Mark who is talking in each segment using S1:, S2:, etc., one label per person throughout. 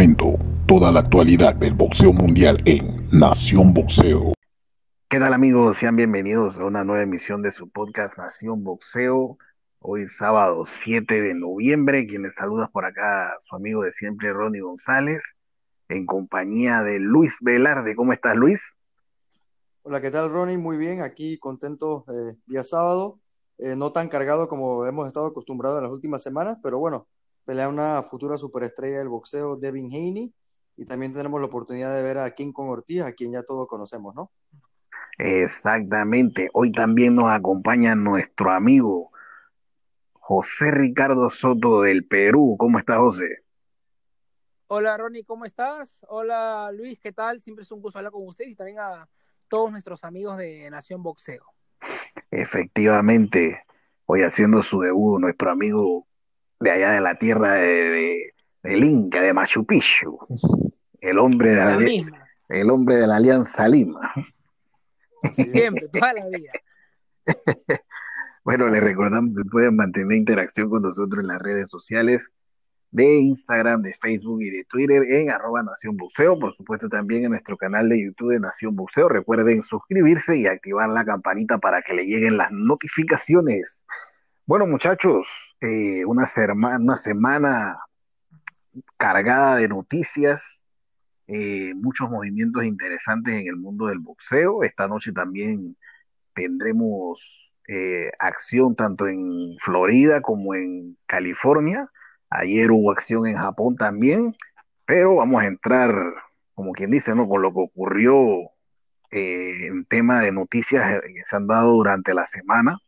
S1: Momento, toda la actualidad del boxeo mundial en Nación Boxeo.
S2: ¿Qué tal amigos? Sean bienvenidos a una nueva emisión de su podcast Nación Boxeo. Hoy sábado 7 de noviembre, quien les saluda por acá su amigo de siempre Ronnie González, en compañía de Luis Velarde. ¿Cómo estás Luis?
S3: Hola, ¿qué tal Ronnie? Muy bien, aquí contento eh, día sábado, eh, no tan cargado como hemos estado acostumbrados en las últimas semanas, pero bueno, pelea una futura superestrella del boxeo, Devin Haney, y también tenemos la oportunidad de ver a King Kong Ortiz, a quien ya todos conocemos, ¿no?
S2: Exactamente, hoy también nos acompaña nuestro amigo José Ricardo Soto del Perú. ¿Cómo estás, José?
S4: Hola, Ronnie, ¿cómo estás? Hola, Luis, ¿qué tal? Siempre es un gusto hablar con ustedes y también a todos nuestros amigos de Nación Boxeo.
S2: Efectivamente, hoy haciendo su debut nuestro amigo de allá de la tierra de, del Inca, de Machu Picchu, el hombre de la, el hombre de la Alianza Lima.
S4: Siempre, toda la vida.
S2: bueno, les recordamos que pueden mantener interacción con nosotros en las redes sociales de Instagram, de Facebook y de Twitter en arroba Nación Buceo, por supuesto también en nuestro canal de YouTube de Nación Buceo. Recuerden suscribirse y activar la campanita para que le lleguen las notificaciones bueno, muchachos, eh, una, una, semana cargada de noticias, eh, muchos movimientos interesantes en el mundo del boxeo. Esta noche también tendremos eh, acción tanto en Florida como en California. Ayer hubo acción en Japón también, pero vamos a entrar, como quien dice, ¿no? con lo que ocurrió en tema de noticias que se han dado durante la semana.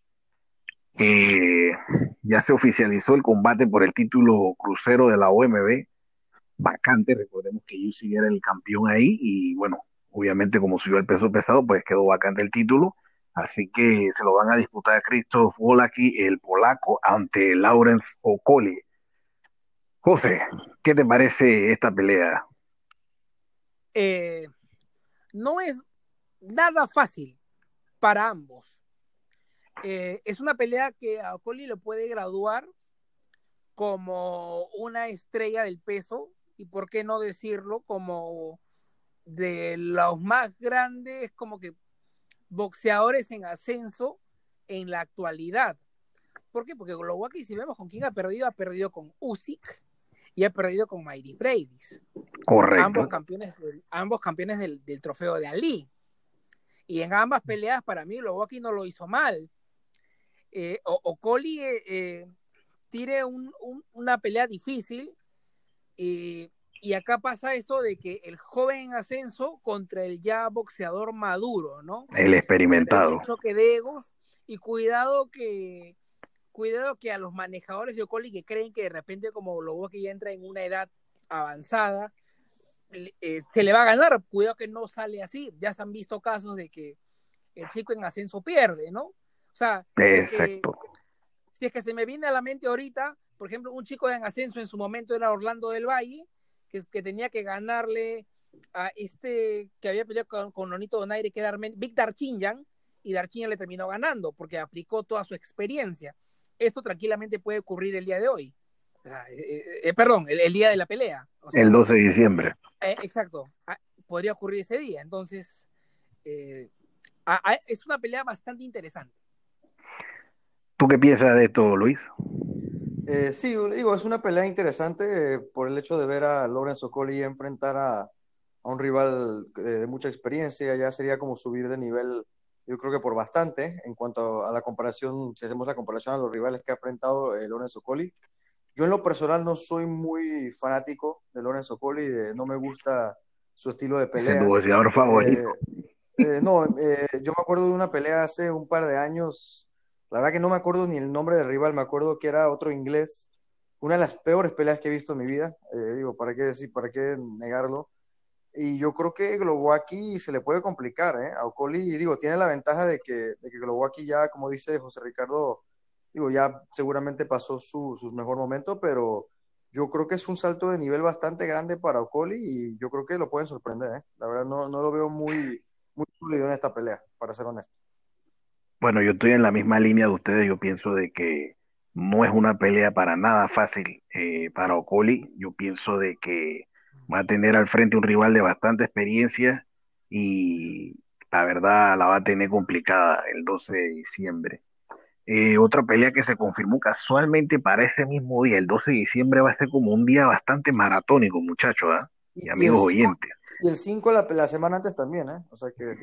S2: Ya se oficializó el combate por el título crucero de la OMB, vacante, recordemos que UC era el campeón ahí y bueno, obviamente como subió el peso pesado, pues quedó vacante el título, así que se lo van a disputar Christoph Wolaki, el polaco, ante Lawrence Okoli. José, ¿qué te parece esta pelea?
S4: Eh, no es nada fácil para ambos eh, es una pelea que a Ocoli le puede graduar como una estrella del peso y por qué no decirlo como de los más grandes como que boxeadores en ascenso en la actualidad. ¿Por qué? Porque Glowacki, si vemos con quién ha perdido, ha perdido con Usyk y ha perdido con Mighty Brady's.
S2: Correcto.
S4: Ambos campeones, del, ambos campeones del, trofeo de Ali. Y en ambas peleas, para mí, Glowacki no lo hizo mal eh, o, Coli eh, eh, tire una pelea difícil y acá pasa eso de que el joven en ascenso contra el ya boxeador maduro, ¿no?
S2: El experimentado.
S4: Un choque de egos y cuidado que cuidado que a los manejadores de Ocoli que creen que de repente como lo que ya entra en una edad avanzada se le va a ganar, cuidado que no sale así, ya se han visto casos de que el chico en ascenso pierde, ¿no? O sea,
S2: Exacto.
S4: si es que se me viene a la mente ahorita, por ejemplo, un chico en ascenso en su momento era Orlando del Valle, que, que tenía que ganarle a este que había peleado con, con Nonito Donaire, que era Big Darkinjan, y Darkinjan le terminó ganando porque aplicó toda su experiencia. Esto tranquilamente puede ocurrir el día de hoy. Eh, eh, eh, perdón, el, día de la pelea.
S2: el 12 de diciembre.
S4: exacto. Ah, podría ocurrir ese día. Entonces, es una pelea bastante interesante.
S2: ¿Tú qué piensas de esto, Luis?
S3: Eh, sí, digo, es una pelea interesante eh, por el hecho de ver a Lorenzo Colli enfrentar a, un rival eh, de mucha experiencia, ya sería como subir de nivel, yo creo que por bastante, en cuanto a la comparación, si hacemos la comparación a los rivales que ha enfrentado Lorenzo Colli. Yo en lo personal no soy muy fanático de Lorenzo Colli, no me gusta su estilo de pelea.
S2: Es boxeador favorito.
S3: no, yo me acuerdo de una pelea hace un par de años la verdad que no me acuerdo ni el nombre del rival, me acuerdo que era otro inglés. Una de las peores peleas que he visto en mi vida. Eh, digo, ¿para qué decir, para qué negarlo? Y yo creo que Glowacki se le puede complicar, ¿eh? A Ocoli, digo, tiene la ventaja de que, de que Glowacki ya, como dice José Ricardo, digo, ya seguramente pasó su, su mejor momento, pero yo creo que es un salto de nivel bastante grande para Ocoli y yo creo que lo pueden sorprender, ¿eh? La verdad no, no lo veo muy, muy sólido en esta pelea, para ser honesto.
S2: Bueno, yo estoy en la misma línea de ustedes. Yo pienso de que No es una pelea para nada fácil eh, para Ocoli. Yo pienso de que va a tener al frente un rival de bastante experiencia y la verdad la va a tener complicada el 12 de diciembre. Eh, otra pelea que se confirmó casualmente para ese mismo día, el 12 de diciembre, va a ser como un día bastante maratónico, muchachos, ¿ah? Y,
S3: Y, y
S2: amigos
S3: el 5,
S2: oyentes.
S3: y el 5 la, la semana antes también, ¿eh? O sea que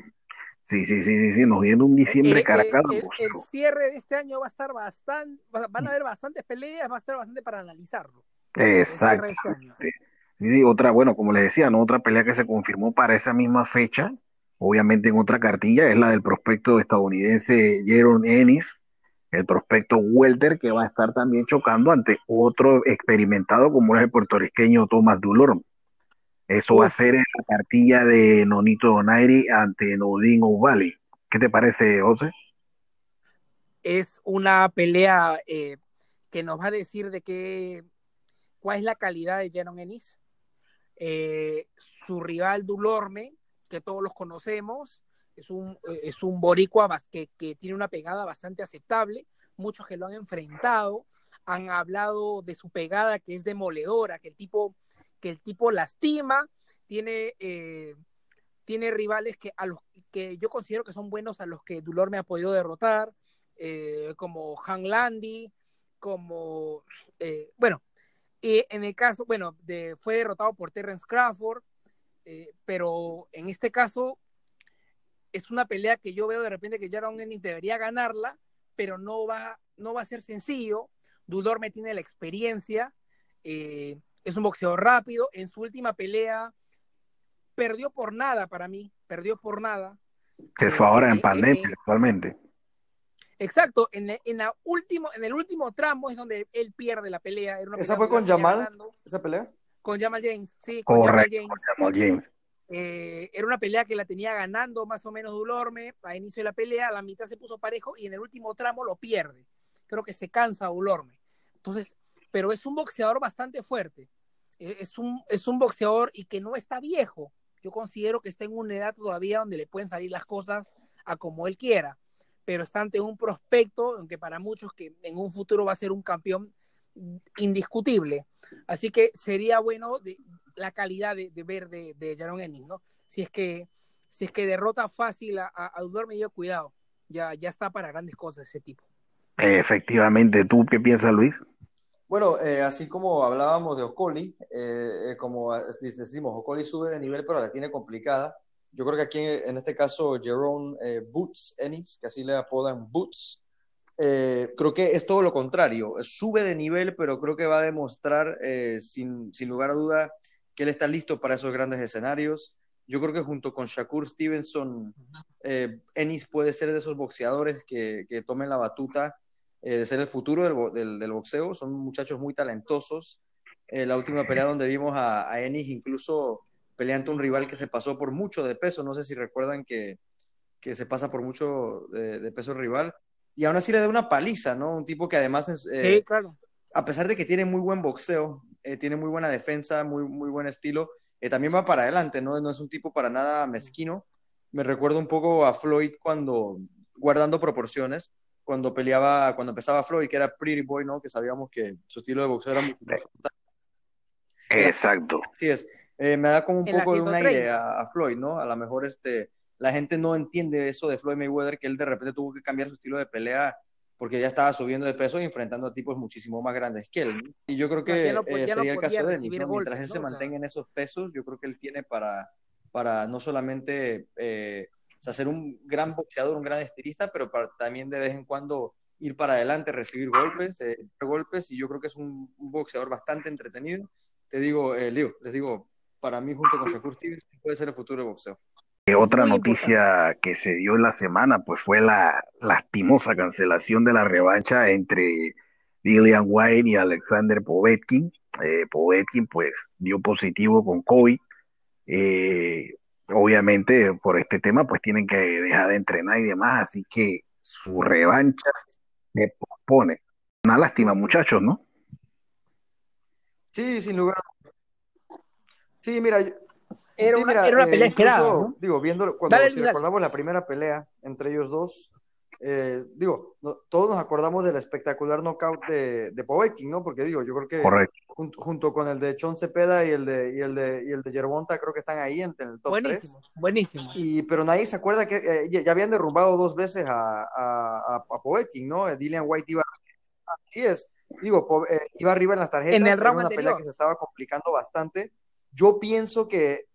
S2: Sí, sí, sí, sí, sí, nos viene un diciembre
S4: Eh, eh,
S2: cargado.
S4: el, el cierre de este año va a estar bastante, va- van a haber bastantes peleas, va a estar bastante para analizarlo. Este.
S2: Exactamente. Sí, sí, otra, bueno, como les decía, ¿no? Otra pelea que se confirmó para esa misma fecha, obviamente en otra cartilla, es la del prospecto estadounidense Jaron Ennis, el prospecto welter que va a estar también chocando ante otro experimentado como es el puertorriqueño Tomás Dulorme. Eso va a ser en la cartilla de Nonito Donaire ante Nodin O'Malley. ¿Qué te parece, José?
S4: es una pelea eh, que nos va a decir de qué, cuál es la calidad de Jaron Ennis. Eh, su rival Dulorme, que todos los conocemos, es un, eh, es un boricua que, que tiene una pegada bastante aceptable. Muchos que lo han enfrentado han hablado de su pegada que es demoledora, que el tipo, que el tipo lastima, tiene, eh, tiene rivales que, a los, que yo considero que son buenos a los que Dulorme ha podido derrotar, eh, como Han Landy, como, eh, bueno, en el caso, bueno, de, fue derrotado por Terrence Crawford, eh, pero en este caso es una pelea que yo veo de repente que Jaron Ennis debería ganarla, pero no va, no va a ser sencillo. Dudorme tiene la experiencia, eh, es un boxeador rápido. En su última pelea perdió por nada para mí, perdió por nada.
S2: Se fue ahora
S4: eh,
S2: en
S4: eh,
S2: pandemia
S4: eh,
S2: actualmente.
S4: exacto, en, en, la último, en el último tramo es donde él pierde la pelea. Era una
S3: esa
S4: pelea
S3: fue con Jamal,
S4: ganando
S3: esa pelea.
S4: con Jamal James, sí, con Jamal
S2: Correcto,
S4: James.
S2: Jamal James.
S4: Eh, era una pelea que la tenía ganando más o menos Dulorme a inicio de la pelea, a la mitad se puso parejo y en el último tramo lo pierde. Creo que se cansa Dulorme. Entonces, pero es un boxeador bastante fuerte. Eh, Es un, es un boxeador y que no está viejo. Yo considero que está en una edad todavía donde le pueden salir las cosas a como él quiera, pero está ante un prospecto, aunque para muchos que en un futuro va a ser un campeón indiscutible. Así que sería bueno la calidad de, ver de, de Jaron Ennis, ¿no? Si es que, si es que derrota fácil a, a, a Dudor, cuidado. Ya, ya está para grandes cosas ese tipo.
S2: Efectivamente, ¿tú qué piensas, Luis?
S3: Bueno, eh, así como hablábamos de Ocoli, eh, como decimos, Ocoli sube de nivel, pero la tiene complicada. Yo creo que aquí en, este caso, Jerome eh, Boots Ennis, que así le apodan Boots, eh, creo que es todo lo contrario. Sube de nivel, pero creo que va a demostrar, eh, sin, sin, lugar a duda, que él está listo para esos grandes escenarios. Yo creo que junto con Shakur Stevenson, eh, Ennis puede ser de esos boxeadores que, que tomen la batuta eh, de ser el futuro del, del, del, boxeo. Son muchachos muy talentosos. Eh, la última pelea donde vimos a, a, Ennis incluso peleando un rival que se pasó por mucho de peso. No sé si recuerdan que, que se pasa por mucho de, de peso rival. Y aún así le da una paliza, ¿no? Un tipo que además, es,
S4: eh, sí, claro.
S3: a pesar de que tiene muy buen boxeo, tiene muy buena defensa, muy, muy buen estilo, también va para adelante, ¿no? No es un tipo para nada mezquino. Me recuerdo un poco a Floyd cuando, guardando proporciones, cuando peleaba, cuando empezaba Floyd, que era Pretty Boy, ¿no? Que sabíamos que su estilo de boxeo era muy
S2: Exacto.
S3: Así es. Eh, me da como un en poco de un aire a, a, Floyd, ¿no? A lo mejor este, la gente no entiende eso de Floyd Mayweather, que él de repente tuvo que cambiar su estilo de pelea porque ya estaba subiendo de peso y enfrentando a tipos muchísimo más grandes que él. ¿no? Y yo creo que no, eh, sería no el caso de él. ¿no? Mientras él se mantenga en esos pesos, yo creo que él tiene para, para no solamente eh, sea, ser un gran boxeador, un gran estilista, pero para, también de vez en cuando ir para adelante, recibir golpes, eh, golpes, y yo creo que es un, un boxeador bastante entretenido. Te digo, eh, digo, les digo, para mí junto con Shakur Stevens puede ser el futuro del boxeo.
S2: Otra noticia que se dio en la semana pues fue la lastimosa cancelación de la revancha entre Dillian White y Alexander Povetkin. Eh, Povetkin pues dio positivo con COVID. Eh, obviamente por este tema pues tienen que dejar de entrenar y demás, así que su revancha se pospone. Una lástima muchachos, ¿no?
S3: Sí, sin lugar. Sí, mira,
S4: era,
S3: sí,
S4: una,
S3: mira,
S4: era una pelea
S3: eh, incluso,
S4: esperada. ¿no?
S3: Digo, viendo cuando
S4: dale,
S3: si
S4: dale.
S3: recordamos la primera pelea entre ellos dos, eh, digo, no, todos nos acordamos del espectacular knockout de, de Povetkin, ¿no? Porque digo, yo creo que
S2: Correcto.
S3: jun- junto con el de Chon Cepeda y el de, y el de, y el de Yerbonta, creo que están ahí en, en el top 3.
S4: Buenísimo, buenísimo.
S3: Y, pero nadie se acuerda que eh, ya, ya habían derrumbado dos veces a, a, a, a Povetkin, ¿no? Eh, Dillian White iba, así es, digo, Po- eh, iba arriba en las tarjetas,
S4: En el
S3: era
S4: round
S3: una
S4: anterior.
S3: pelea que se estaba complicando bastante. Yo pienso que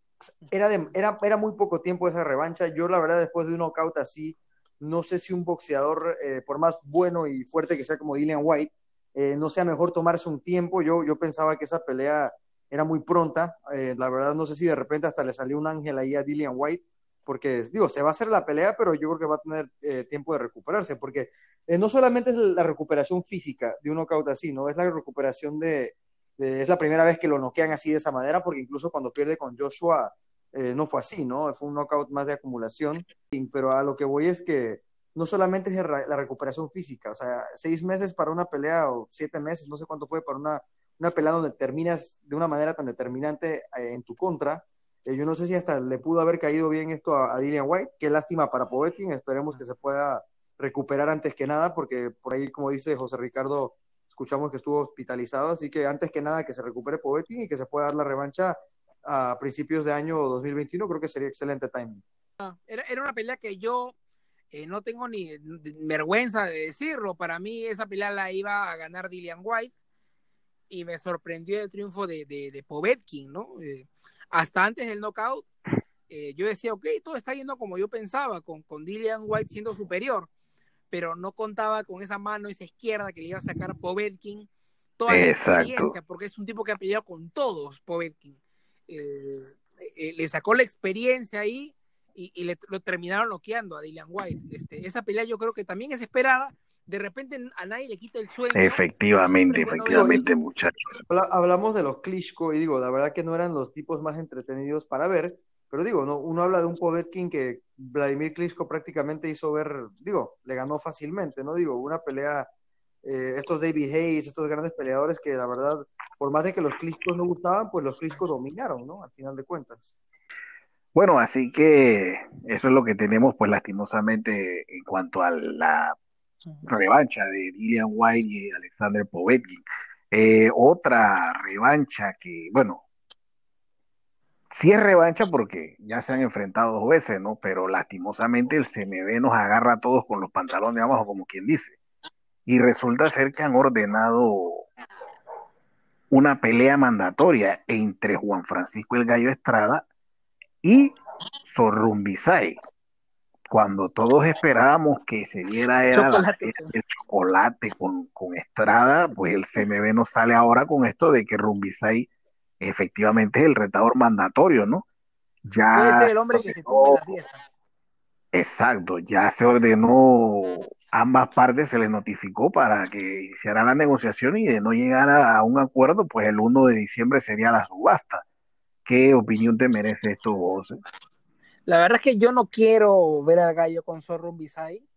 S3: era, de, era, era muy poco tiempo esa revancha. Yo, la verdad, después de un knockout así, no sé si un boxeador, eh, por más bueno y fuerte que sea como Dillian White, eh, no sea mejor tomarse un tiempo. Yo, yo pensaba que esa pelea era muy pronta. Eh, la verdad, no sé si de repente hasta le salió un ángel ahí a Dillian White, porque digo, se va a hacer la pelea, pero yo creo que va a tener eh, tiempo de recuperarse, porque no solamente es la recuperación física de un knockout así, ¿no? Es la recuperación de- es la primera vez que lo noquean así de esa manera, porque incluso cuando pierde con Joshua eh, no fue así, ¿no? Fue un knockout más de acumulación, pero a lo que voy es que no solamente es la recuperación física, o sea, seis meses para una pelea o siete meses, no sé cuánto fue, para una, una pelea donde terminas de una manera tan determinante eh, en tu contra. Eh, yo no sé si hasta le pudo haber caído bien esto a, a White, qué lástima para Povetkin, esperemos que se pueda recuperar antes que nada, porque por ahí, como dice José Ricardo, escuchamos que estuvo hospitalizado, así que antes que nada que se recupere Povetkin y que se pueda dar la revancha a principios de año 2021, creo que sería excelente timing.
S4: Era, era una pelea que yo eh, no tengo ni vergüenza de decirlo. Para mí esa pelea la iba a ganar Dillian White y me sorprendió el triunfo de, de, de Povetkin, ¿no? Eh, hasta antes del knockout, eh, yo decía, ok, todo está yendo como yo pensaba, con, con Dillian White siendo superior, pero no contaba con esa mano, esa izquierda que le iba a sacar Povetkin toda la experiencia, porque es un tipo que ha peleado con todos, Povetkin. Eh, eh, le sacó la experiencia ahí y, y le, lo terminaron noqueando a Dillian White. Este, esa pelea yo creo que también es esperada. De repente a nadie le quita el sueño.
S2: Efectivamente,
S4: bueno
S2: efectivamente, muchachos.
S3: Habla- hablamos de los Klitschko y digo, la verdad que no eran los tipos más entretenidos para ver, pero digo, no, uno habla de un Povetkin que Vladimir Klitschko prácticamente hizo ver, digo, le ganó fácilmente, ¿no? Digo, una pelea, eh, estos David Hayes, estos grandes peleadores que la verdad, por más de que los Klitschko no gustaban, pues los Klitschko dominaron, ¿no? Al final de cuentas.
S2: Bueno, así que eso es lo que tenemos, pues lastimosamente, en cuanto a la revancha de Dillian White y Alexander Povetkin. Eh, otra revancha que, bueno, sí es revancha porque ya se han enfrentado dos veces, ¿no? Pero lastimosamente el CMB nos agarra a todos con los pantalones de abajo, como quien dice. Y resulta ser que han ordenado una pelea mandatoria entre Juan Francisco el Gallo Estrada y Sorrumbisay. Cuando todos esperábamos que se diera era la
S4: Chocolate.
S2: pelea de chocolate con, con Estrada, pues el CMB nos sale ahora con esto de que Rumbisay efectivamente es el retador mandatorio, ¿no? Ya
S4: Puede ser el hombre que se la fiesta.
S2: Exacto, ya se ordenó, ambas partes se les notificó para que iniciaran la negociación y de no llegar a, un acuerdo, pues el 1 de diciembre sería la subasta. ¿Qué opinión te merece esto, vos?
S4: La verdad es que yo no quiero ver al gallo con Zorro Bisay,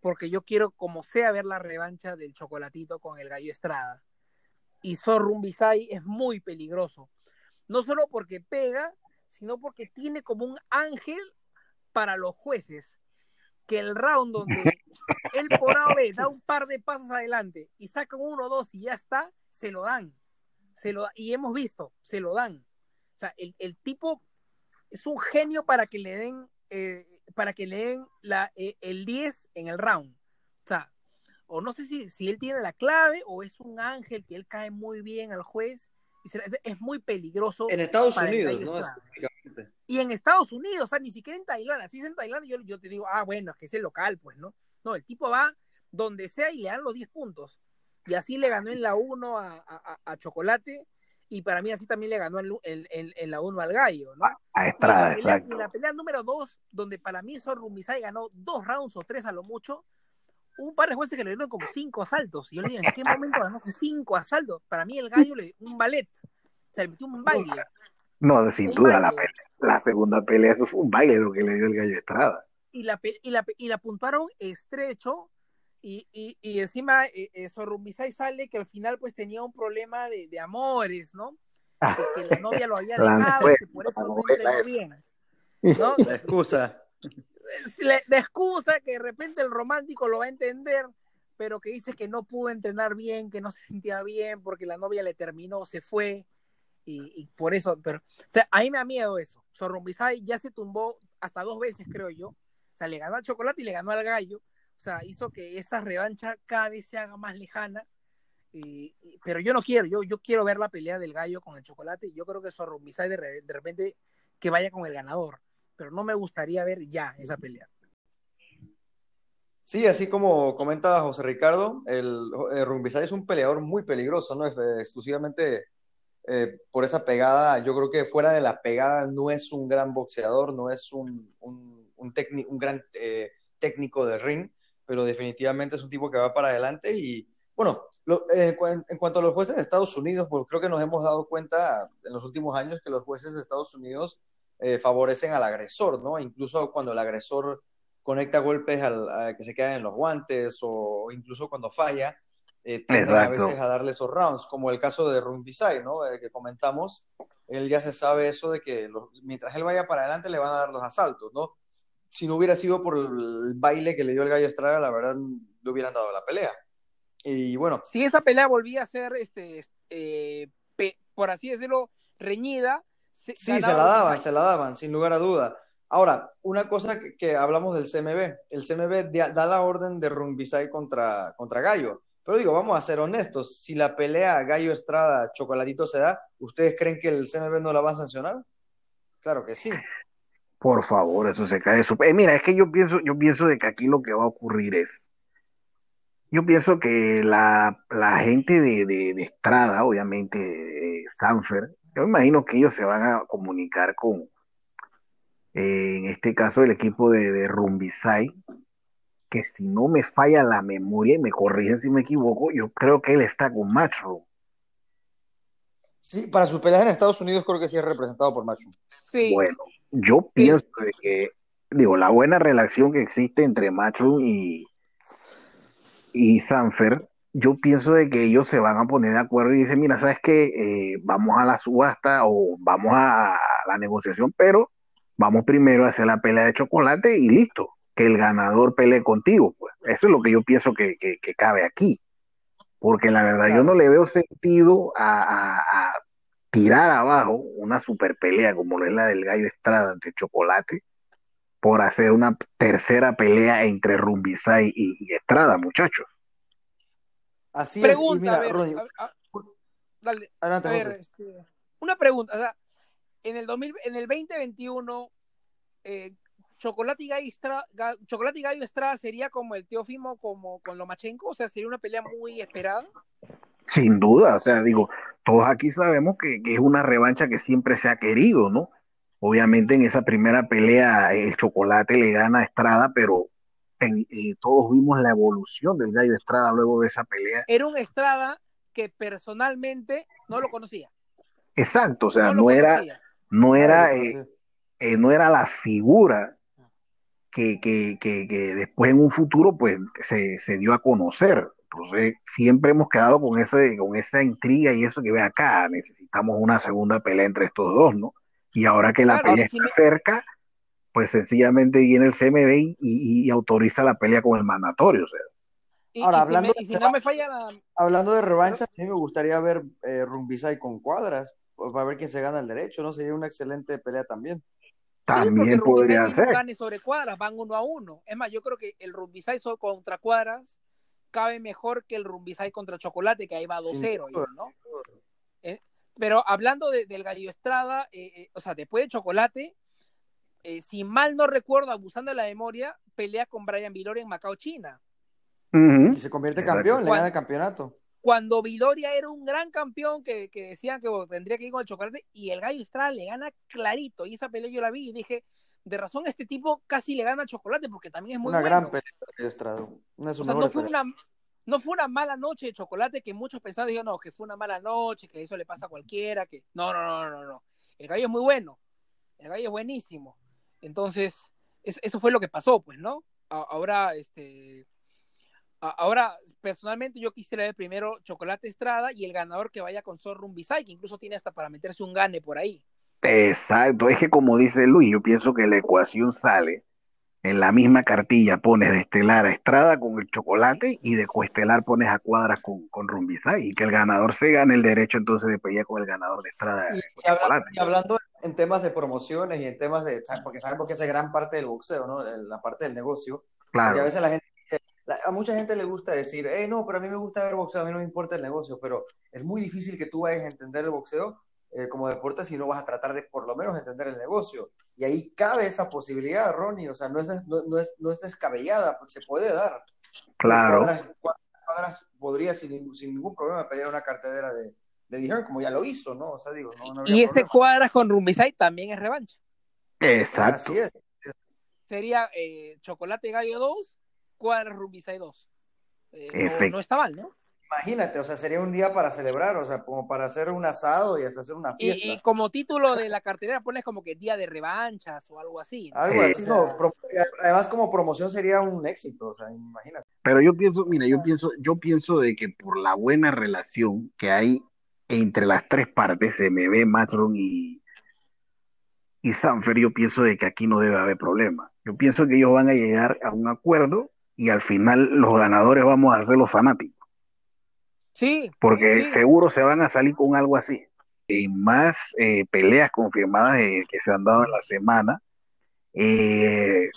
S4: porque yo quiero, como sea, ver la revancha del chocolatito con el gallo Estrada. Y Zorro Bisay es muy peligroso. No solo porque pega, sino porque tiene como un ángel para los jueces. Que el round donde él por A o B da un par de pasos adelante y sacan uno o dos y ya está, se lo dan. Se lo, y hemos visto, se lo dan. O sea, el, el tipo es un genio para que le den, eh, para que le den la, eh, el 10 en el round. O sea, o no sé si, si él tiene la clave o es un ángel que él cae muy bien al juez. Y se- es muy peligroso.
S3: En Estados Unidos, ¿no?
S4: Estrada. Y en Estados Unidos, o sea, ni siquiera en Tailandia. Si es en Tailandia, yo, yo te digo, ah, bueno, es que es el local, pues, ¿no? No, el tipo va donde sea y le dan los 10 puntos. Y así le ganó en la 1 a, a- a Chocolate. Y para mí así también le ganó en, la 1 al Gallo, ¿no?
S2: A
S4: Y
S2: Estrada,
S4: la pelea,
S2: exacto.
S4: y en la pelea número 2, donde para mí Sor Rumisai ganó dos rounds o tres a lo mucho, un par de jueces que le dieron como cinco asaltos. Y yo le digo, ¿en qué momento ganó cinco asaltos? Para mí el gallo le dio un ballet. O sea, le metió un baile.
S2: No, sin
S4: Un
S2: duda, la,
S4: baile.
S2: pelea- la segunda pelea, eso fue un baile lo que le dio el Gallo Estrada.
S4: Y la, y la, y la puntuaron estrecho. Y, y, y encima eh, eh, sale que al final pues tenía un problema de, de amores, ¿no? Que, que la novia lo había
S2: La
S4: dejado, que por eso
S2: la
S4: no
S2: esa.
S4: bien. ¿no?
S3: La excusa.
S4: la excusa que de repente el romántico lo va a entender, pero que dice que no pudo entrenar bien, que no se sentía bien porque la novia le terminó, se fue. Y, por eso, pero a mí me da miedo eso. Sorrumbisay ya se tumbó hasta dos veces, creo yo. O sea, le ganó al chocolate y le ganó al gallo. O sea, hizo que esa revancha cada vez se haga más lejana. Y, pero yo no quiero, yo, yo quiero ver la pelea del gallo con el chocolate. Y yo creo que Sorrumbisay de, repente que vaya con el ganador. Pero no me gustaría ver ya esa pelea.
S3: Sí, así como comenta José Ricardo, el, el es un peleador muy peligroso, ¿no? Exclusivamente eh, por esa pegada, yo creo que fuera de la pegada no es un gran boxeador, no es un, un, gran eh, técnico de ring, pero definitivamente es un tipo que va para adelante y bueno, eh, en cuanto a los jueces de Estados Unidos, pues creo que nos hemos dado cuenta en los últimos años que los jueces de Estados Unidos favorecen al agresor, ¿no? Incluso cuando el agresor conecta golpes al, que se quedan en los guantes o incluso cuando falla, eh, a veces a darle esos rounds, como el caso de Rumbisai, ¿no? Eh, que comentamos, él ya se sabe eso de que mientras él vaya para adelante le van a dar los asaltos, ¿no? Si no hubiera sido por el baile que le dio el Gallo Estrada, la verdad le hubieran dado la pelea. Y bueno.
S4: Si esa pelea volvía a ser, este, eh, por así decirlo, reñida.
S3: sí, se la daban, se la daban, sin lugar a duda. Ahora, una cosa que, hablamos del CMB, el CMB da la orden de Rumbisay contra, contra Gallo, pero digo, vamos a ser honestos, si la pelea Gallo Estrada Chocolatito se da, ¿ustedes creen que el CMB no la va a sancionar? Claro que sí.
S2: Por favor, eso se cae su... Eh, mira, es que yo pienso, yo pienso de que aquí lo que va a ocurrir es, yo pienso que la, gente de, Estrada, obviamente, Sanfer, yo imagino que ellos se van a comunicar con, en este caso el equipo de, de Rumbisai, que si no me falla la memoria y me corrigen si me equivoco, yo creo que él está con Macho.
S3: Sí, para sus peleas en Estados Unidos creo que sí es representado por Macho.
S4: Sí.
S2: Bueno, yo pienso que, digo, la buena relación que existe entre Macho y, y Sanfer, yo pienso de que ellos se van a poner de acuerdo y dicen, mira, ¿sabes qué? Eh, vamos a la subasta o vamos a la negociación, pero Vamos primero a hacer la pelea de chocolate y listo, que el ganador pelee contigo. Pues. Eso es lo que yo pienso que, cabe aquí. Porque la verdad yo no le veo sentido a, tirar abajo una super pelea como lo es la del gallo Estrada ante Chocolate por hacer una tercera pelea entre Rumbisay y, Estrada, muchachos.
S3: Así es. mira,
S4: una pregunta, o sea, en el, 2000, en el 2021, eh, Chocolate, y Gallo Estrada, Chocolate y Gallo Estrada sería como el Teófimo como con Lomachenko, o sea, sería una pelea muy esperada.
S2: Sin duda, o sea, digo, todos aquí sabemos que, es una revancha que siempre se ha querido, ¿no? Obviamente en esa primera pelea el Chocolate le gana a Estrada, pero eh, todos vimos la evolución del Gallo Estrada luego de esa pelea.
S4: Era un Estrada que personalmente no lo conocía.
S2: Exacto, o sea, no, era, no era, eh, eh, no era la figura que, que, que, que, después en un futuro pues se, se, dio a conocer. Entonces siempre hemos quedado con, ese, con esa intriga y eso que ve acá, necesitamos una segunda pelea entre estos dos, ¿no? Y ahora que la pelea está cerca, pues sencillamente viene el CMB y, autoriza la pelea con el mandatorio, o sea.
S3: Ahora, hablando, de, no me falla hablando de revancha, a mí me gustaría ver eh, Rumbisay con cuadras, para ver quién se gana el derecho, ¿no? Sería una excelente pelea también.
S2: También podría ser.
S4: Gane sobre cuadras, van uno a uno. Es más, yo creo que el Rumbisay contra cuadras cabe mejor que el Rumbisay contra Chocolate, que ahí va 2-0, ¿no? Eh, pero hablando del Gallo Estrada, eh, eh, o sea, después de Chocolate, si mal no recuerdo, abusando de la memoria, pelea con Brian Viloria en Macao, China.
S3: Y se convierte campeón, le gana el campeonato
S4: cuando Viloria era un gran campeón que, decían que tendría que ir con el chocolate y el Gallo Estrada le gana clarito y esa pelea yo la vi y dije de razón este tipo casi le gana al chocolate porque también es muy
S3: una gran pelea de Estrada
S4: no, fue una, no fue una mala noche de chocolate que muchos pensaban dijeron no que fue una mala noche que eso le pasa a cualquiera que no no no no no. El Gallo es muy bueno el Gallo es buenísimo. Entonces eso fue lo que pasó pues no ahora este Ahora, personalmente yo quisiera ver primero Chocolate Estrada y el ganador que vaya con Zorrum Bisay, que incluso tiene hasta para meterse un gane por ahí.
S2: Exacto, es que como dice Luis, yo pienso que la ecuación sale en la misma cartilla pones de estelar a Estrada con el chocolate y de coestelar pones a Cuadras con, con Rumbisay y que el ganador se gane el derecho entonces de pelear con el ganador de Estrada.
S3: Y, y, hablando, y, hablando, en temas de promociones y en temas de, porque sabemos que esa es gran parte del boxeo, ¿no? La parte del negocio.
S2: Claro.
S3: Y a veces la gente a mucha gente le gusta decir, hey, no, pero a mí me gusta ver boxeo, a mí no me importa el negocio, pero es muy difícil que tú vayas a entender el boxeo eh, como deporte si no vas a tratar de por lo menos entender el negocio. Y ahí cabe esa posibilidad, Ronnie, o sea, no es, no, no es, no es descabellada, pues se puede dar.
S2: Claro.
S3: Cuadras, cuadras podría sin, sin, ningún problema pelear una cartelera de, de Dijon, como ya lo hizo, ¿no? O sea, digo, no, no
S4: y ese problema. cuadras con Rumbisay también es revancha.
S2: Exacto.
S3: Así es.
S4: Sería eh, Chocolate Gallo 2, cuadras Rumbisay 2. Eh, no, no está mal, ¿no?
S3: Imagínate, o sea, sería un día para celebrar, o sea, como para hacer un asado y hasta hacer una fiesta.
S4: Y, y como título de la cartelera pones como que día de revanchas o algo así.
S3: ¿no? Algo así, no. Además, como promoción sería un éxito, o sea, imagínate.
S2: Pero yo pienso, mira, yo pienso, yo pienso de que por la buena relación que hay entre las tres partes, MB, Matron y, y Sanfer, yo pienso de que aquí no debe haber problema. Yo pienso que ellos van a llegar a un acuerdo y al final los ganadores vamos a ser los fanáticos.
S4: Sí.
S2: Porque
S4: sí.
S2: seguro se van a salir con algo así. Y más eh, peleas confirmadas eh, que se han dado en la semana. Eh,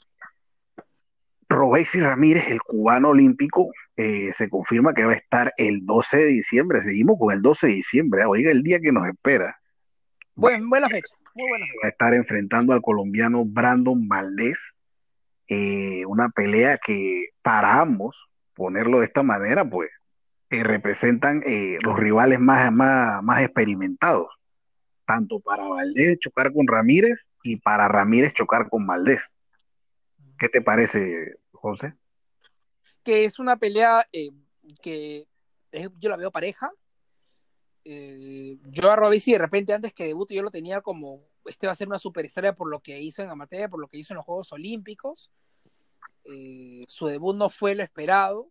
S2: Robesi Ramírez, el cubano olímpico, eh, se confirma que va a estar el 12 de diciembre. Seguimos con el 12 de diciembre. Oiga, el día que nos espera.
S4: Buen, buena fecha. Muy buena fecha.
S2: Va a estar enfrentando al colombiano Brandon Valdés. Eh, una pelea que para ambos, ponerlo de esta manera, pues eh, representan eh, los rivales más, más, más experimentados, tanto para Valdés chocar con Ramírez y para Ramírez chocar con Valdés. ¿Qué te parece, José?
S4: Que es una pelea que yo la veo pareja. Yo a Robesi de repente antes que debute yo lo tenía como este va a ser una superestrella por lo que hizo en amateur, por lo que hizo en los Juegos Olímpicos. Eh, su debut no fue lo esperado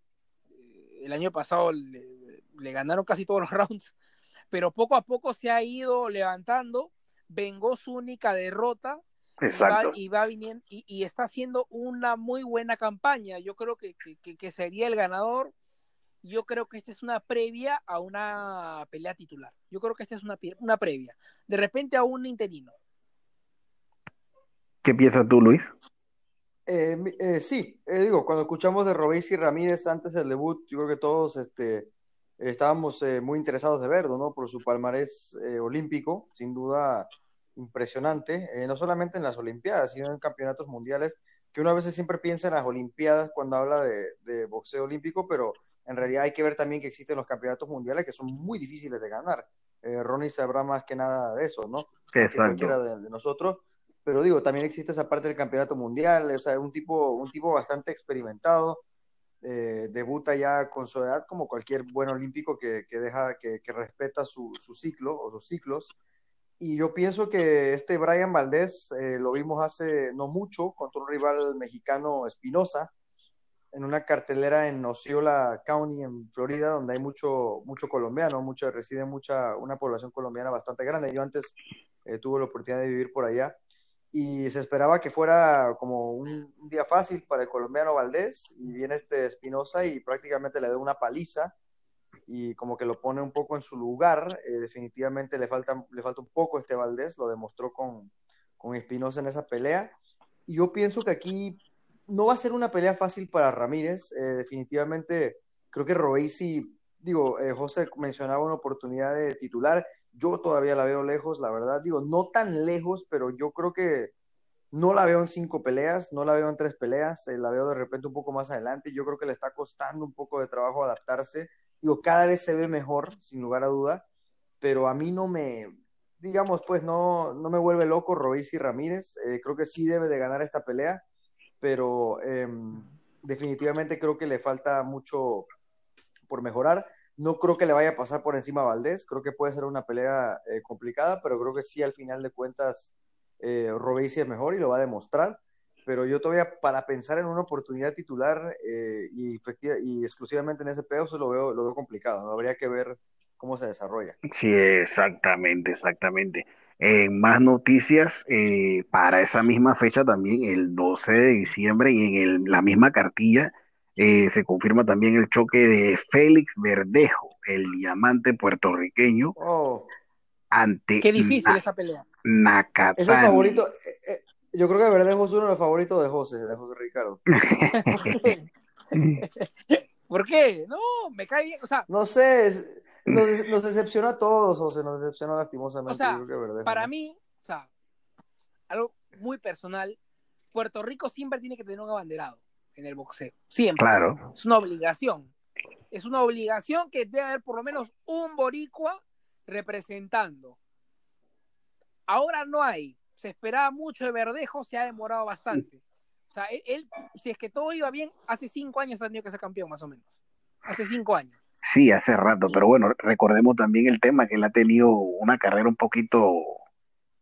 S4: el año pasado le, le, ganaron casi todos los rounds, pero poco a poco se ha ido levantando, vengó su única derrota
S2: Exacto.
S4: Y, va, y va viniendo y, y, está haciendo una muy buena campaña. Yo creo que, que, que, sería el ganador. Yo creo que esta es una previa a una pelea titular. Yo creo que esta es una, una previa. De repente a un interino.
S2: ¿Qué piensas tú, Luis?
S3: Eh, eh, sí, eh, digo, cuando escuchamos de Robesi Ramírez antes del debut, yo creo que todos este, estábamos eh, muy interesados de verlo, ¿no? Por su palmarés eh, olímpico, sin duda impresionante, no solamente en las Olimpiadas, sino en campeonatos mundiales, que uno a veces siempre piensa en las Olimpiadas cuando habla de, de boxeo olímpico, pero en realidad hay que ver también que existen los campeonatos mundiales que son muy difíciles de ganar. Ronnie sabrá más que nada de eso, ¿no?
S2: Exacto.
S3: Que cualquiera de, de nosotros pero digo, también existe esa parte del campeonato mundial, o sea, un tipo, un tipo bastante experimentado, eh, debuta ya con su edad como cualquier buen olímpico que, que deja, que, que respeta su, su, ciclo o sus ciclos. Y yo pienso que este Brian Valdés eh, lo vimos hace no mucho contra un rival mexicano Espinosa en una cartelera en Osceola County en Florida donde hay mucho mucho colombiano, mucho reside mucha una población colombiana bastante grande. Yo antes eh, tuve la oportunidad de vivir por allá y se esperaba que fuera como un, día fácil para el colombiano Valdés y viene este Espinosa y prácticamente le da una paliza y como que lo pone un poco en su lugar, eh, definitivamente le falta, le falta un poco este Valdés, lo demostró con, con Espinosa en esa pelea. Y yo pienso que aquí no va a ser una pelea fácil para Ramírez, eh, definitivamente creo que Roisi, digo, eh, José mencionaba una oportunidad de titular, yo todavía la veo lejos, la verdad, digo, no tan lejos, pero yo creo que no la veo en cinco peleas, no la veo en tres peleas, eh, la veo de repente un poco más adelante, yo creo que le está costando un poco de trabajo adaptarse, digo, cada vez se ve mejor, sin lugar a duda, pero a mí no me, digamos, pues no, no me vuelve loco Royce y Ramírez, eh, creo que sí debe de ganar esta pelea, pero eh, definitivamente creo que le falta mucho por mejorar. No creo que le vaya a pasar por encima a Valdés, creo que puede ser una pelea eh, complicada, pero creo que sí al final de cuentas eh, es mejor y lo va a demostrar. Pero yo todavía para pensar en una oportunidad titular eh, y, efectiva, y exclusivamente en ese pedazo lo veo, lo veo complicado, ¿no? habría que ver cómo se desarrolla.
S2: Sí, exactamente, exactamente. En más noticias, eh, para esa misma fecha también, el 12 de diciembre, y en el- la misma cartilla, eh, se confirma también el choque de Félix Verdejo, el diamante puertorriqueño,
S3: Oh,
S2: ante
S4: Qué difícil
S2: Na-
S4: esa pelea.
S3: es el
S2: Nakatani.
S3: favorito. eh, eh, yo creo que Verdejo es uno de los favoritos de José, de José Ricardo.
S4: ¿Por qué? No, me cae bien. O sea,
S3: No sé, es- nos, nos decepciona a todos, José, nos decepciona lastimosamente.
S4: O sea,
S3: yo creo que Verdejo,
S4: para
S3: ¿no?
S4: mí, o sea, algo muy personal, Puerto Rico siempre tiene que tener un abanderado en el boxeo. Siempre.
S2: Claro,
S4: Es una obligación. Es una obligación que debe haber por lo menos un boricua representando. Ahora no hay. Se esperaba mucho de Verdejo, se ha demorado bastante. O sea, él, él, si es que todo iba bien, hace cinco años ha tenido que ser campeón, más o menos. Hace cinco años.
S2: sí, hace rato, pero bueno, recordemos también el tema que él ha tenido una carrera un poquito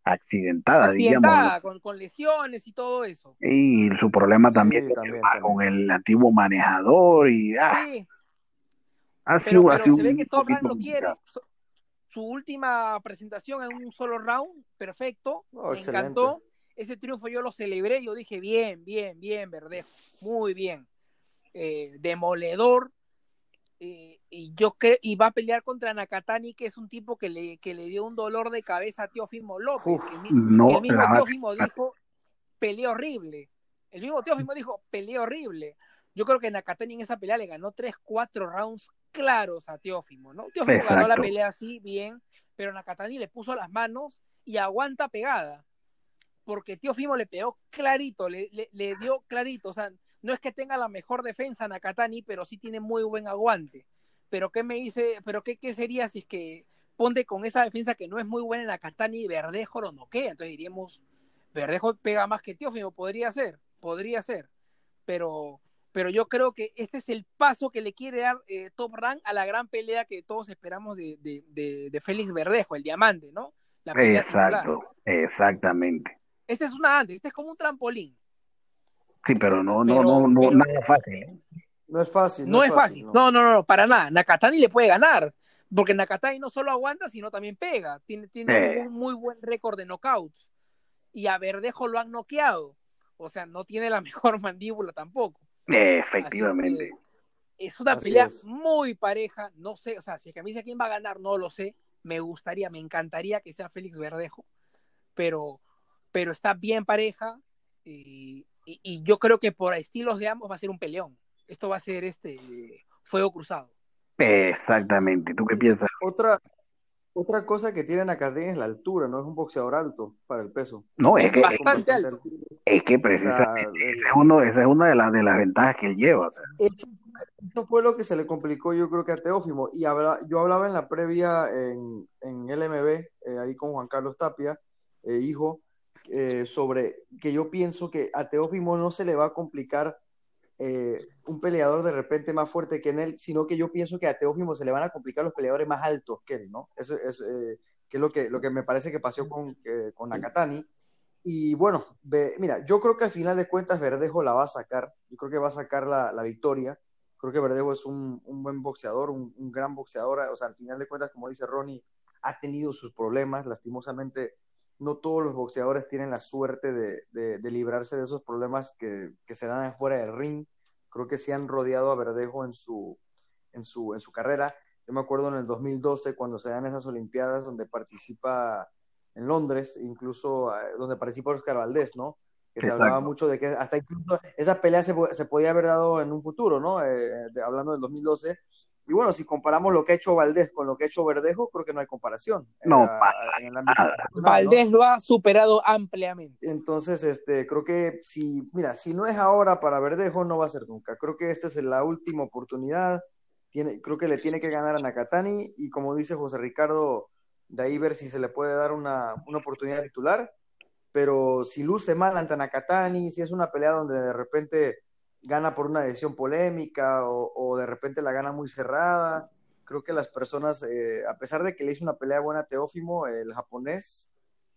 S2: accidentada,
S4: Accidentada,
S2: digamos,
S4: con, con lesiones y todo eso.
S2: y su problema
S3: Sí,
S2: también, con,
S3: también,
S2: el,
S3: también.
S2: con el antiguo manejador, y ah,
S4: Sí,
S2: ha
S4: pero,
S2: sido, ha
S4: pero
S2: sido
S4: se ve que Top lo quiere. Su- Su última presentación en un solo round, perfecto.
S3: Oh,
S4: me
S3: excelente.
S4: encantó. Ese triunfo yo lo celebré. Yo dije, bien, bien, bien, Verdejo. Muy bien. Eh, demoledor. Eh, y yo creo, y va a pelear contra Nakatani, que es un tipo que le, que le dio un dolor de cabeza a Teófimo López.
S3: Uf,
S4: que el,
S2: No,
S4: el mismo Teófimo dijo, pelea horrible. El mismo Teófimo dijo, pelea horrible. Yo creo que Nakatani en esa pelea le ganó 3, 4 rounds claros a Teófimo, ¿no? Teófimo ganó la
S2: Exacto.
S4: pelea así, bien, pero Nakatani le puso las manos y aguanta pegada. Porque Teófimo le pegó clarito, le, le, le dio clarito. O sea, no es que tenga la mejor defensa Nakatani, pero sí tiene muy buen aguante. Pero ¿qué me dice? ¿Pero qué, qué sería si es que ponte con esa defensa que no es muy buena en Nakatani y Verdejo lo noquea? Entonces diríamos, Verdejo pega más que Teófimo, podría ser, podría ser. Pero, pero yo creo que este es el paso que le quiere dar eh, Top Rank a la gran pelea que todos esperamos de, de, de, de Félix Verdejo, el diamante, ¿no? La pelea titular.
S2: Exacto, exactamente.
S4: Este es una antes, este es como un trampolín.
S2: Sí, pero no, no,
S4: Pero-
S2: no, no,
S4: pero-
S2: nada fácil. ¿eh?
S3: No es fácil.
S4: No, es fácil. No. no, no, no, para nada. Nakatani le puede ganar. Porque Nakatani no solo aguanta, sino también pega. Tiene, tiene
S2: Eh.
S4: un muy buen récord de knockouts. Y a Verdejo lo han noqueado. O sea, no tiene la mejor mandíbula tampoco.
S2: Eh, efectivamente.
S4: que es una
S3: Así
S4: pelea
S3: es.
S4: muy pareja. No sé, o sea, si es que a mí dice quién va a ganar, no lo sé. Me gustaría, me encantaría que sea Félix Verdejo. Pero, pero está bien pareja. Y, y- y yo creo que por estilos de ambos va a ser un peleón. Esto va a ser este fuego cruzado.
S2: Exactamente. ¿Tú qué piensas?
S3: Otra, otra cosa que tiene Nakatani es la altura, no es un boxeador alto para el peso.
S2: No, es
S4: Es
S2: que,
S4: bastante alto.
S2: es que precisamente ese es uno, esa es una de las de las ventajas que él lleva. o sea.
S3: Eso, eso fue lo que se le complicó, yo creo que a Teófimo. Y habla- yo hablaba en la previa en, en LMB, eh, ahí con Juan Carlos Tapia, eh, hijo, eh, sobre que yo pienso que a Teófimo no se le va a complicar eh, un peleador de repente más fuerte que en él, sino que yo pienso que a Teófimo se le van a complicar los peleadores más altos que él, ¿no? Eso es, eh, que es lo que, lo que me parece que pasó con, eh, con Nakatani. Y bueno, ve- mira, yo creo que al final de cuentas Verdejo la va a sacar. Yo creo que va a sacar la, la victoria. Creo que Verdejo es un, un buen boxeador, un, un gran boxeador. O sea, al final de cuentas, como dice Ronnie, ha tenido sus problemas. Lastimosamente, no todos los boxeadores tienen la suerte de, de- de librarse de esos problemas que, que se dan fuera del ring. Creo que se han rodeado a Verdejo en su, en su, en su carrera. Yo me acuerdo en el 2012 cuando se dan esas Olimpiadas donde participa en Londres, incluso eh, donde participa Oscar Valdés, ¿no? Que se
S2: Exacto.
S3: hablaba mucho de que hasta incluso esa pelea se, se podía haber dado en un futuro, ¿no? Eh, de- hablando del 2012. Y bueno, si comparamos lo que ha hecho Valdés con lo que ha hecho Verdejo, creo que no hay comparación.
S2: No, para
S3: en el ámbito
S2: nada.
S3: internacional, ¿no?
S4: Valdés lo ha superado ampliamente.
S3: Entonces, este, creo que si, mira, si no es ahora para Verdejo, no va a ser nunca. Creo que esta es la última oportunidad. Tiene, creo que le tiene que ganar a Nakatani y como dice José Ricardo, de ahí ver si se le puede dar una, una oportunidad titular. Pero si luce mal ante Nakatani, si es una pelea donde de repente gana por una decisión polémica o, o de repente la gana muy cerrada, creo que las personas, eh, a pesar de que le hizo una pelea buena a Teófimo, el japonés,